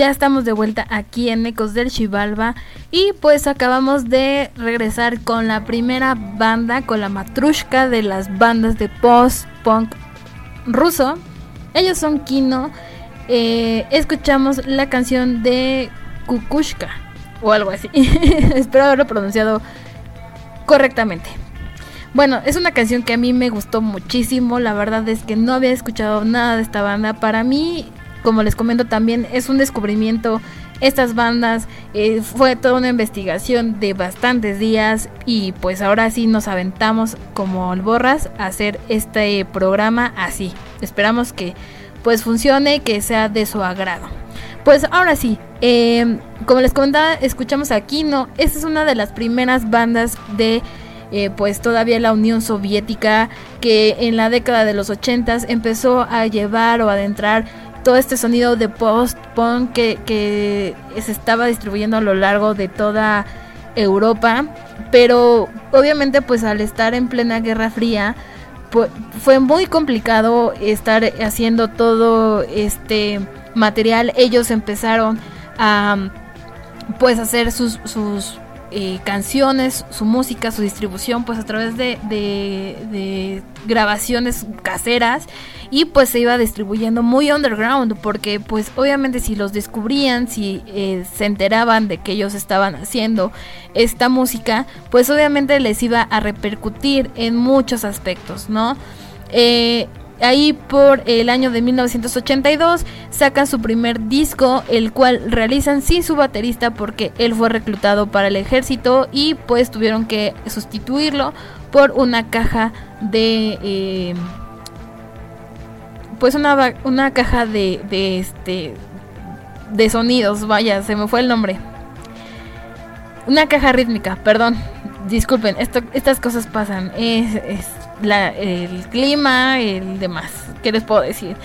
Ya estamos de vuelta aquí en Ecos del Chivalba y pues acabamos de regresar con la primera banda, con la matrushka de las bandas de post-punk ruso. Ellos son Kino. Eh, escuchamos la canción de Kukushka o algo así. Espero haberlo pronunciado correctamente. Bueno, es una canción que a mí me gustó muchísimo. La verdad es que no había escuchado nada de esta banda. Para mí, como les comento también, es un descubrimiento. Estas bandas eh, fue toda una investigación de bastantes días y pues ahora sí nos aventamos como borras a hacer este programa así. Esperamos que pues funcione, que sea de su agrado. Pues ahora sí, eh, como les comentaba, escuchamos a Kino. Esta es una de las primeras bandas de eh, pues todavía la Unión Soviética que en la década de los 80 empezó a llevar o adentrar todo este sonido de post-punk que, se estaba distribuyendo a lo largo de toda Europa, pero obviamente pues al estar en plena Guerra Fría pues, fue muy complicado estar haciendo todo este material. Ellos empezaron a pues hacer sus, sus eh, canciones, su música, su distribución, pues a través de, de, de, grabaciones caseras y pues se iba distribuyendo muy underground porque pues obviamente si los descubrían, si eh, se enteraban de que ellos estaban haciendo esta música, pues obviamente les iba a repercutir en muchos aspectos, ¿no? Eh, Ahí por el año de 1982 sacan su primer disco, el cual realizan sin su baterista porque él fue reclutado para el ejército y pues tuvieron que sustituirlo por una caja de... Eh, pues una, una caja de, de este de sonidos, vaya, se me fue el nombre. Una caja rítmica, perdón. disculpen, esto, estas cosas pasan. Es, es el clima, el demás. ¿Qué les puedo decir?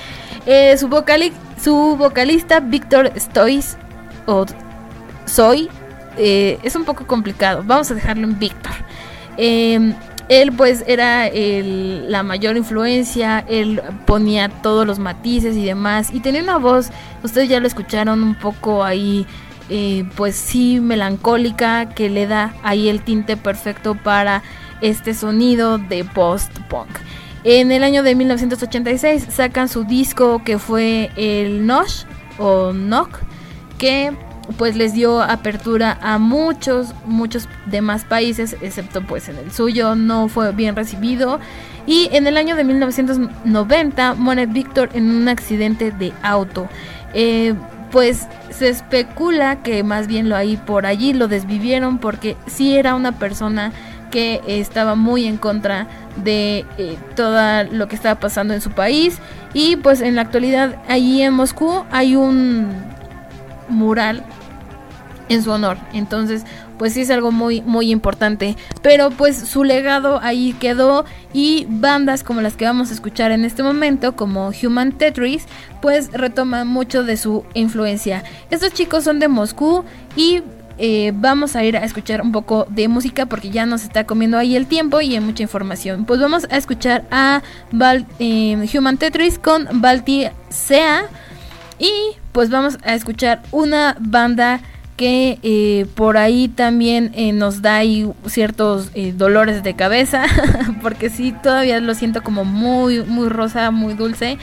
Eh, su, vocali su vocalista Víctor Stois, o Soy, eh, es un poco complicado. Vamos a dejarlo en Víctor. Eh, él pues era la mayor influencia, él ponía todos los matices y demás. Y tenía una voz, ustedes ya lo escucharon un poco ahí, eh, pues sí, melancólica, que le da ahí el tinte perfecto para este sonido de post-punk. En el año de 1986 sacan su disco que fue el Nosh o Knock, que pues les dio apertura a muchos, muchos demás países, excepto pues en el suyo, no fue bien recibido. Y en el año de 1990 muere Víctor en un accidente de auto. Eh, pues se especula que más bien lo ahí por allí lo desvivieron porque sí era una persona que estaba muy en contra de eh, todo lo que estaba pasando en su país y pues en la actualidad allí en Moscú hay un mural en su honor. Entonces, pues sí es algo muy muy importante, pero pues su legado ahí quedó y bandas como las que vamos a escuchar en este momento, como Human Tetris, pues retoman mucho de su influencia. Estos chicos son de Moscú y eh, vamos a ir a escuchar un poco de música porque ya nos está comiendo ahí el tiempo y hay mucha información. Pues vamos a escuchar a Val- eh, Human Tetris con Balti Sea y pues vamos a escuchar una banda que eh, por ahí también nos da ciertos dolores de cabeza porque sí todavía lo siento como muy muy rosa muy dulce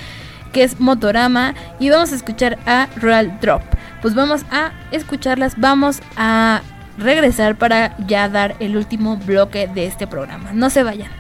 que es Motorama y vamos a escuchar a Real Drop. Pues vamos a escucharlas vamos a regresar para ya dar el último bloque de este programa. No se vayan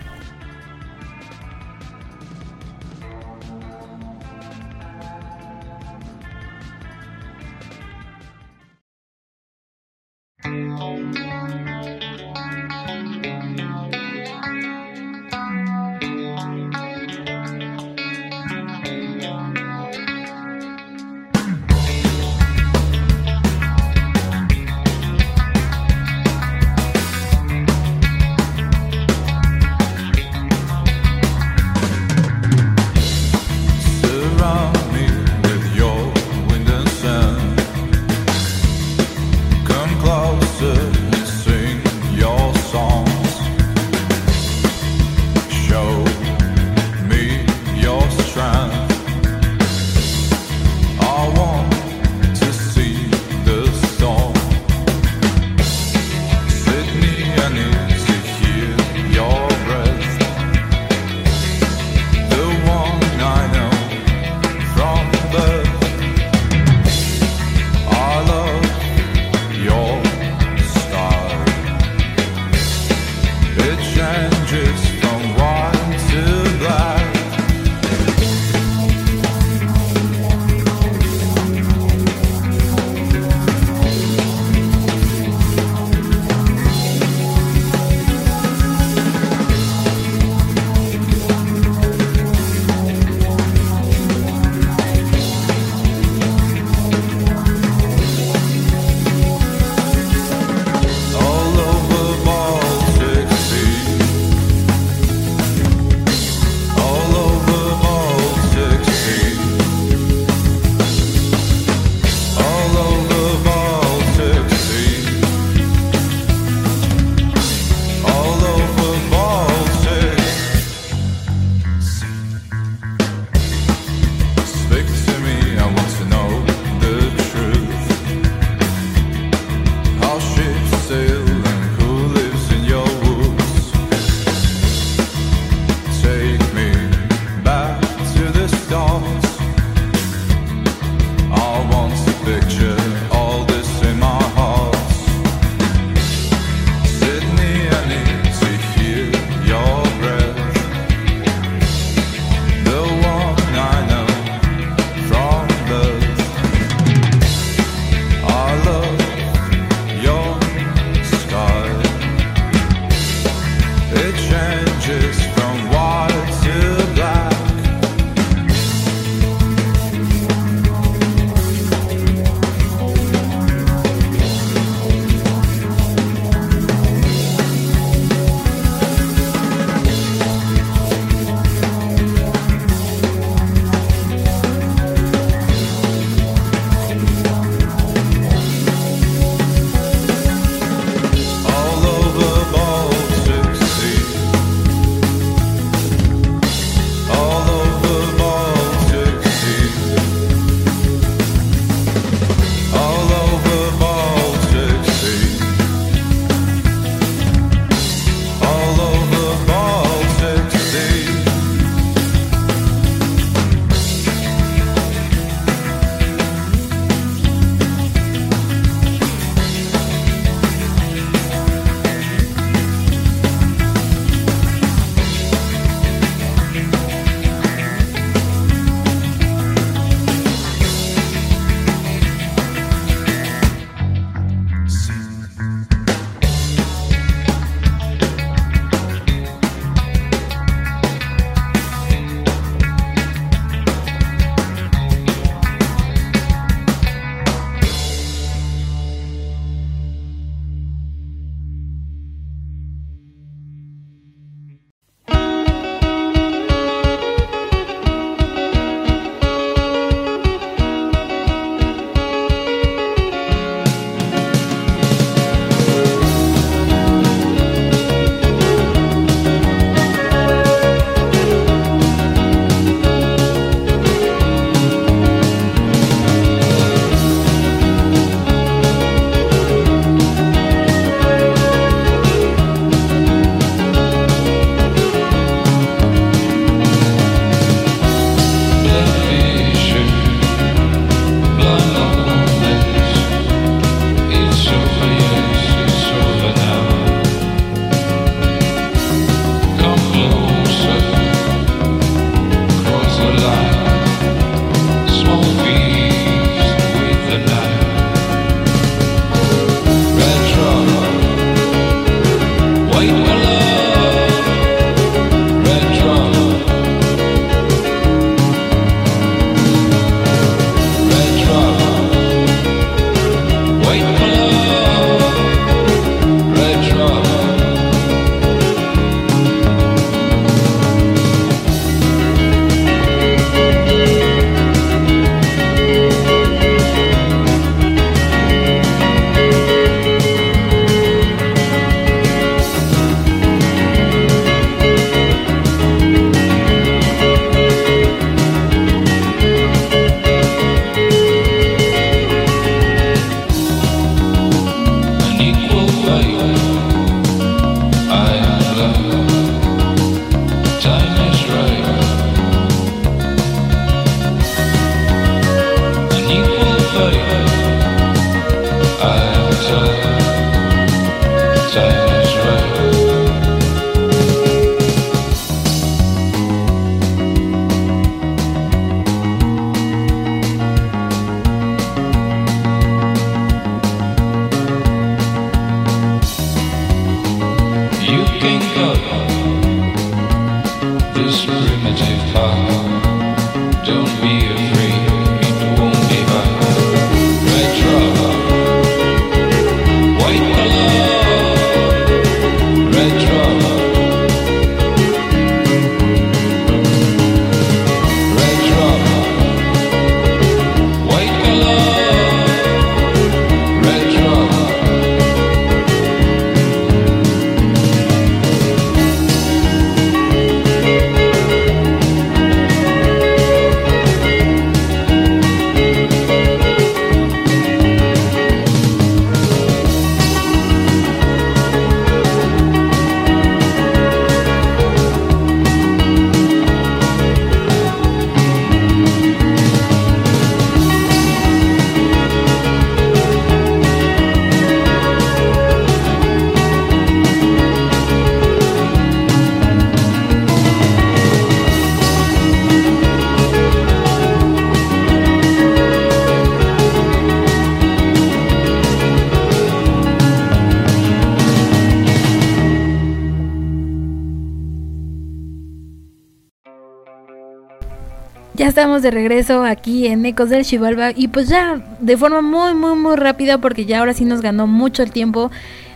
estamos de regreso aquí en Ecos del Chivalba y pues ya de forma muy muy muy rápida porque ya ahora sí nos ganó mucho el tiempo,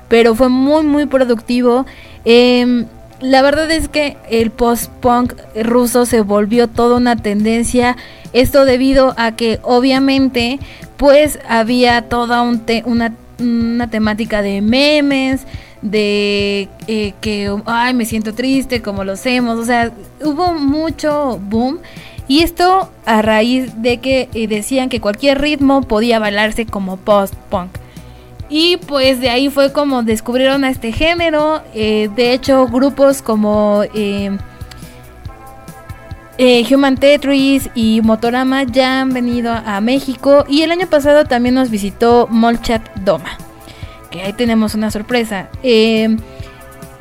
pero fue muy muy productivo. Em, la verdad es que el post-punk ruso se volvió toda una tendencia, esto debido a que obviamente pues había toda una, una temática de memes, de eh, que, ay, me siento triste, como lo hacemos, o sea, hubo mucho boom. Y esto a raíz de que eh, decían que cualquier ritmo podía bailarse como post-punk. Y pues de ahí fue como descubrieron a este género. eh, de hecho, grupos como eh, eh, Human Tetris y Motorama ya han venido a México. Y el año pasado también nos visitó Molchat Doma. Que ahí tenemos una sorpresa. Eh,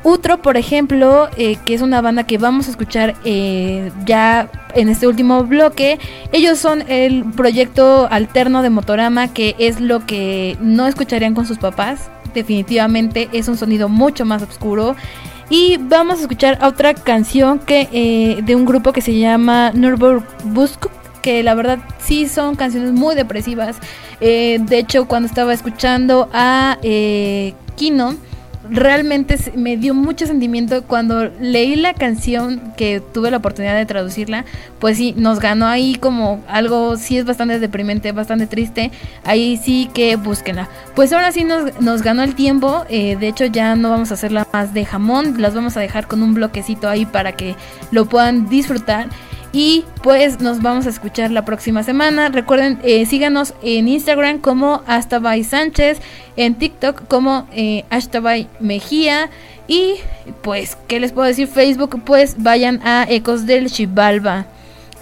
Utro, por ejemplo, eh, que es una banda que vamos a escuchar eh, ya en este último bloque. Ellos son el proyecto alterno de Motorama, que es lo que no escucharían con sus papás. Definitivamente es un sonido mucho más oscuro. Y vamos a escuchar otra canción que eh, de un grupo que se llama Nürburgring que la verdad sí son canciones muy depresivas. De hecho, cuando estaba escuchando a eh, Kino, realmente me dio mucho sentimiento cuando leí la canción que tuve la oportunidad de traducirla, pues sí, nos ganó ahí como algo, sí es bastante deprimente, bastante triste, ahí sí que búsquenla. Pues ahora sí nos, nos ganó el tiempo, eh, de hecho ya no vamos a hacerla más de jamón, las vamos a dejar con un bloquecito ahí para que lo puedan disfrutar. Y pues nos vamos a escuchar la próxima semana. Recuerden, eh, síganos en Instagram como hasta by Sánchez, en TikTok como eh, hasta by Mejía. Y pues, ¿qué les puedo decir? Facebook, pues vayan a Ecos del Chivalba.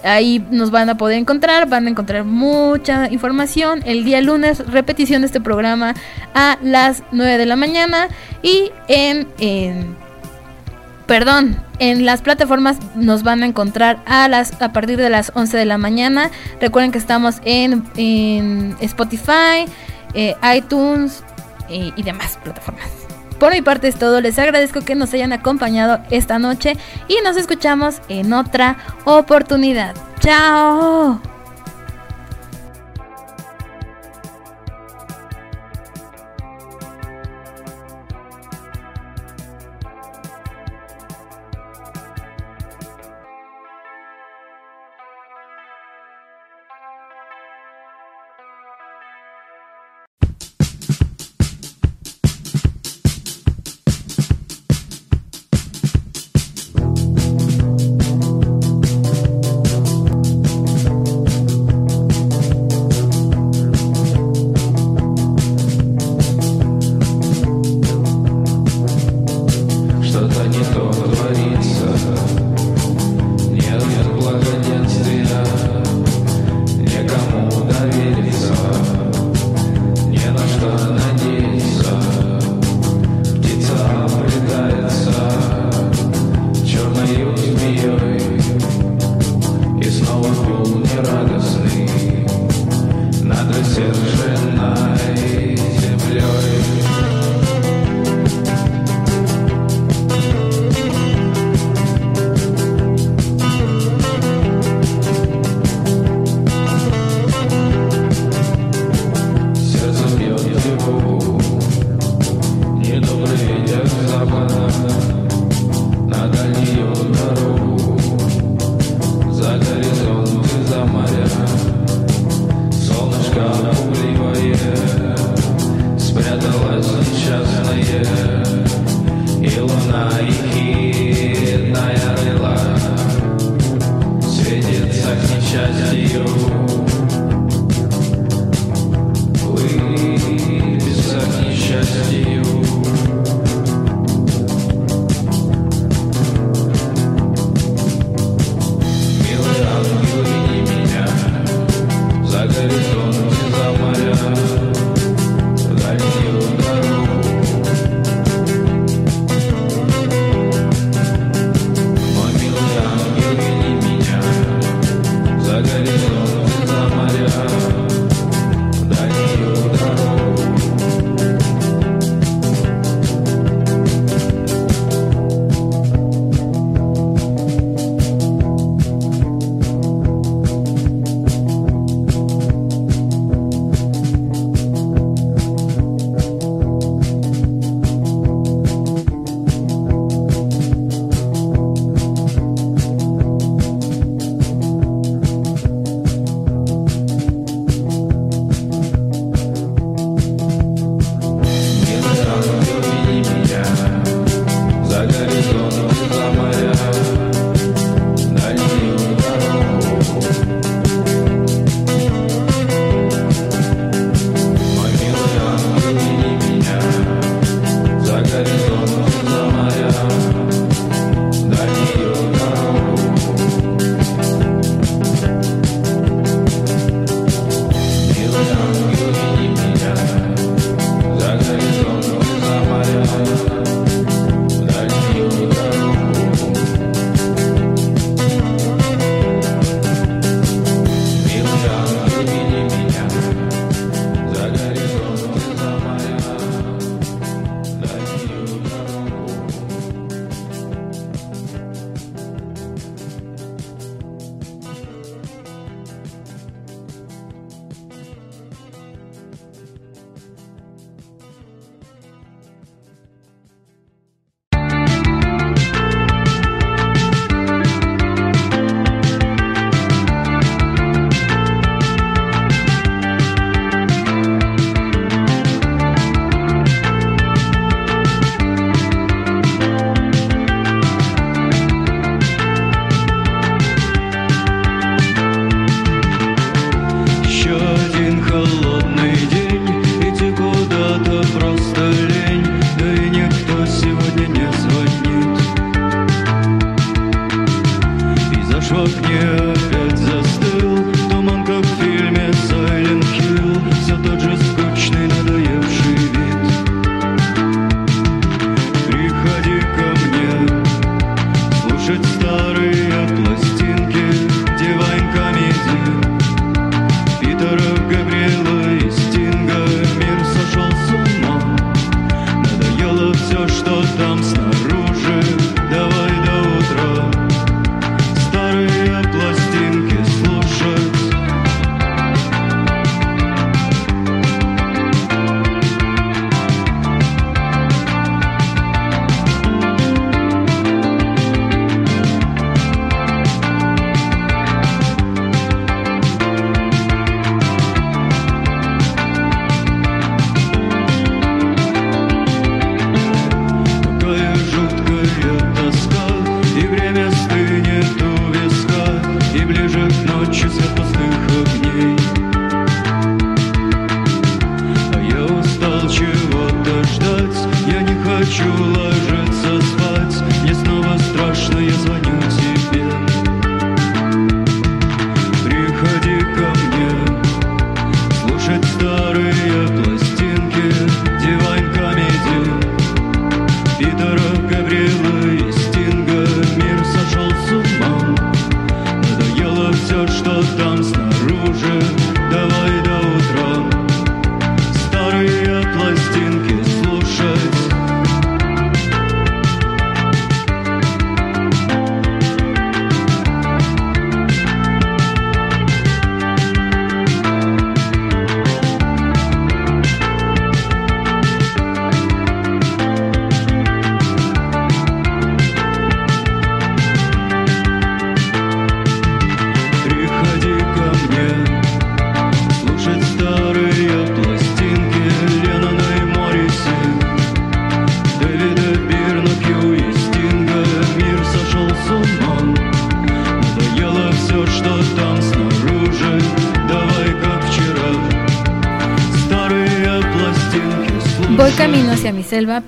Ahí nos van a poder encontrar, van a encontrar mucha información. El día lunes, repetición de este programa a las 9 de la mañana. Y en perdón, en las plataformas nos van a encontrar a las a partir de las 11 de la mañana. Recuerden que estamos en, en Spotify, eh, iTunes y demás plataformas. Por mi parte es todo, les agradezco que nos hayan acompañado esta noche y nos escuchamos en otra oportunidad. ¡Chao!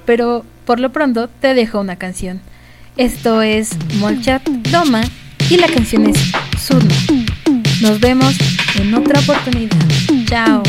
Pero por lo pronto te dejo una canción. Esto es Molchat Doma y la canción es Surno. Nos vemos en otra oportunidad. Chao.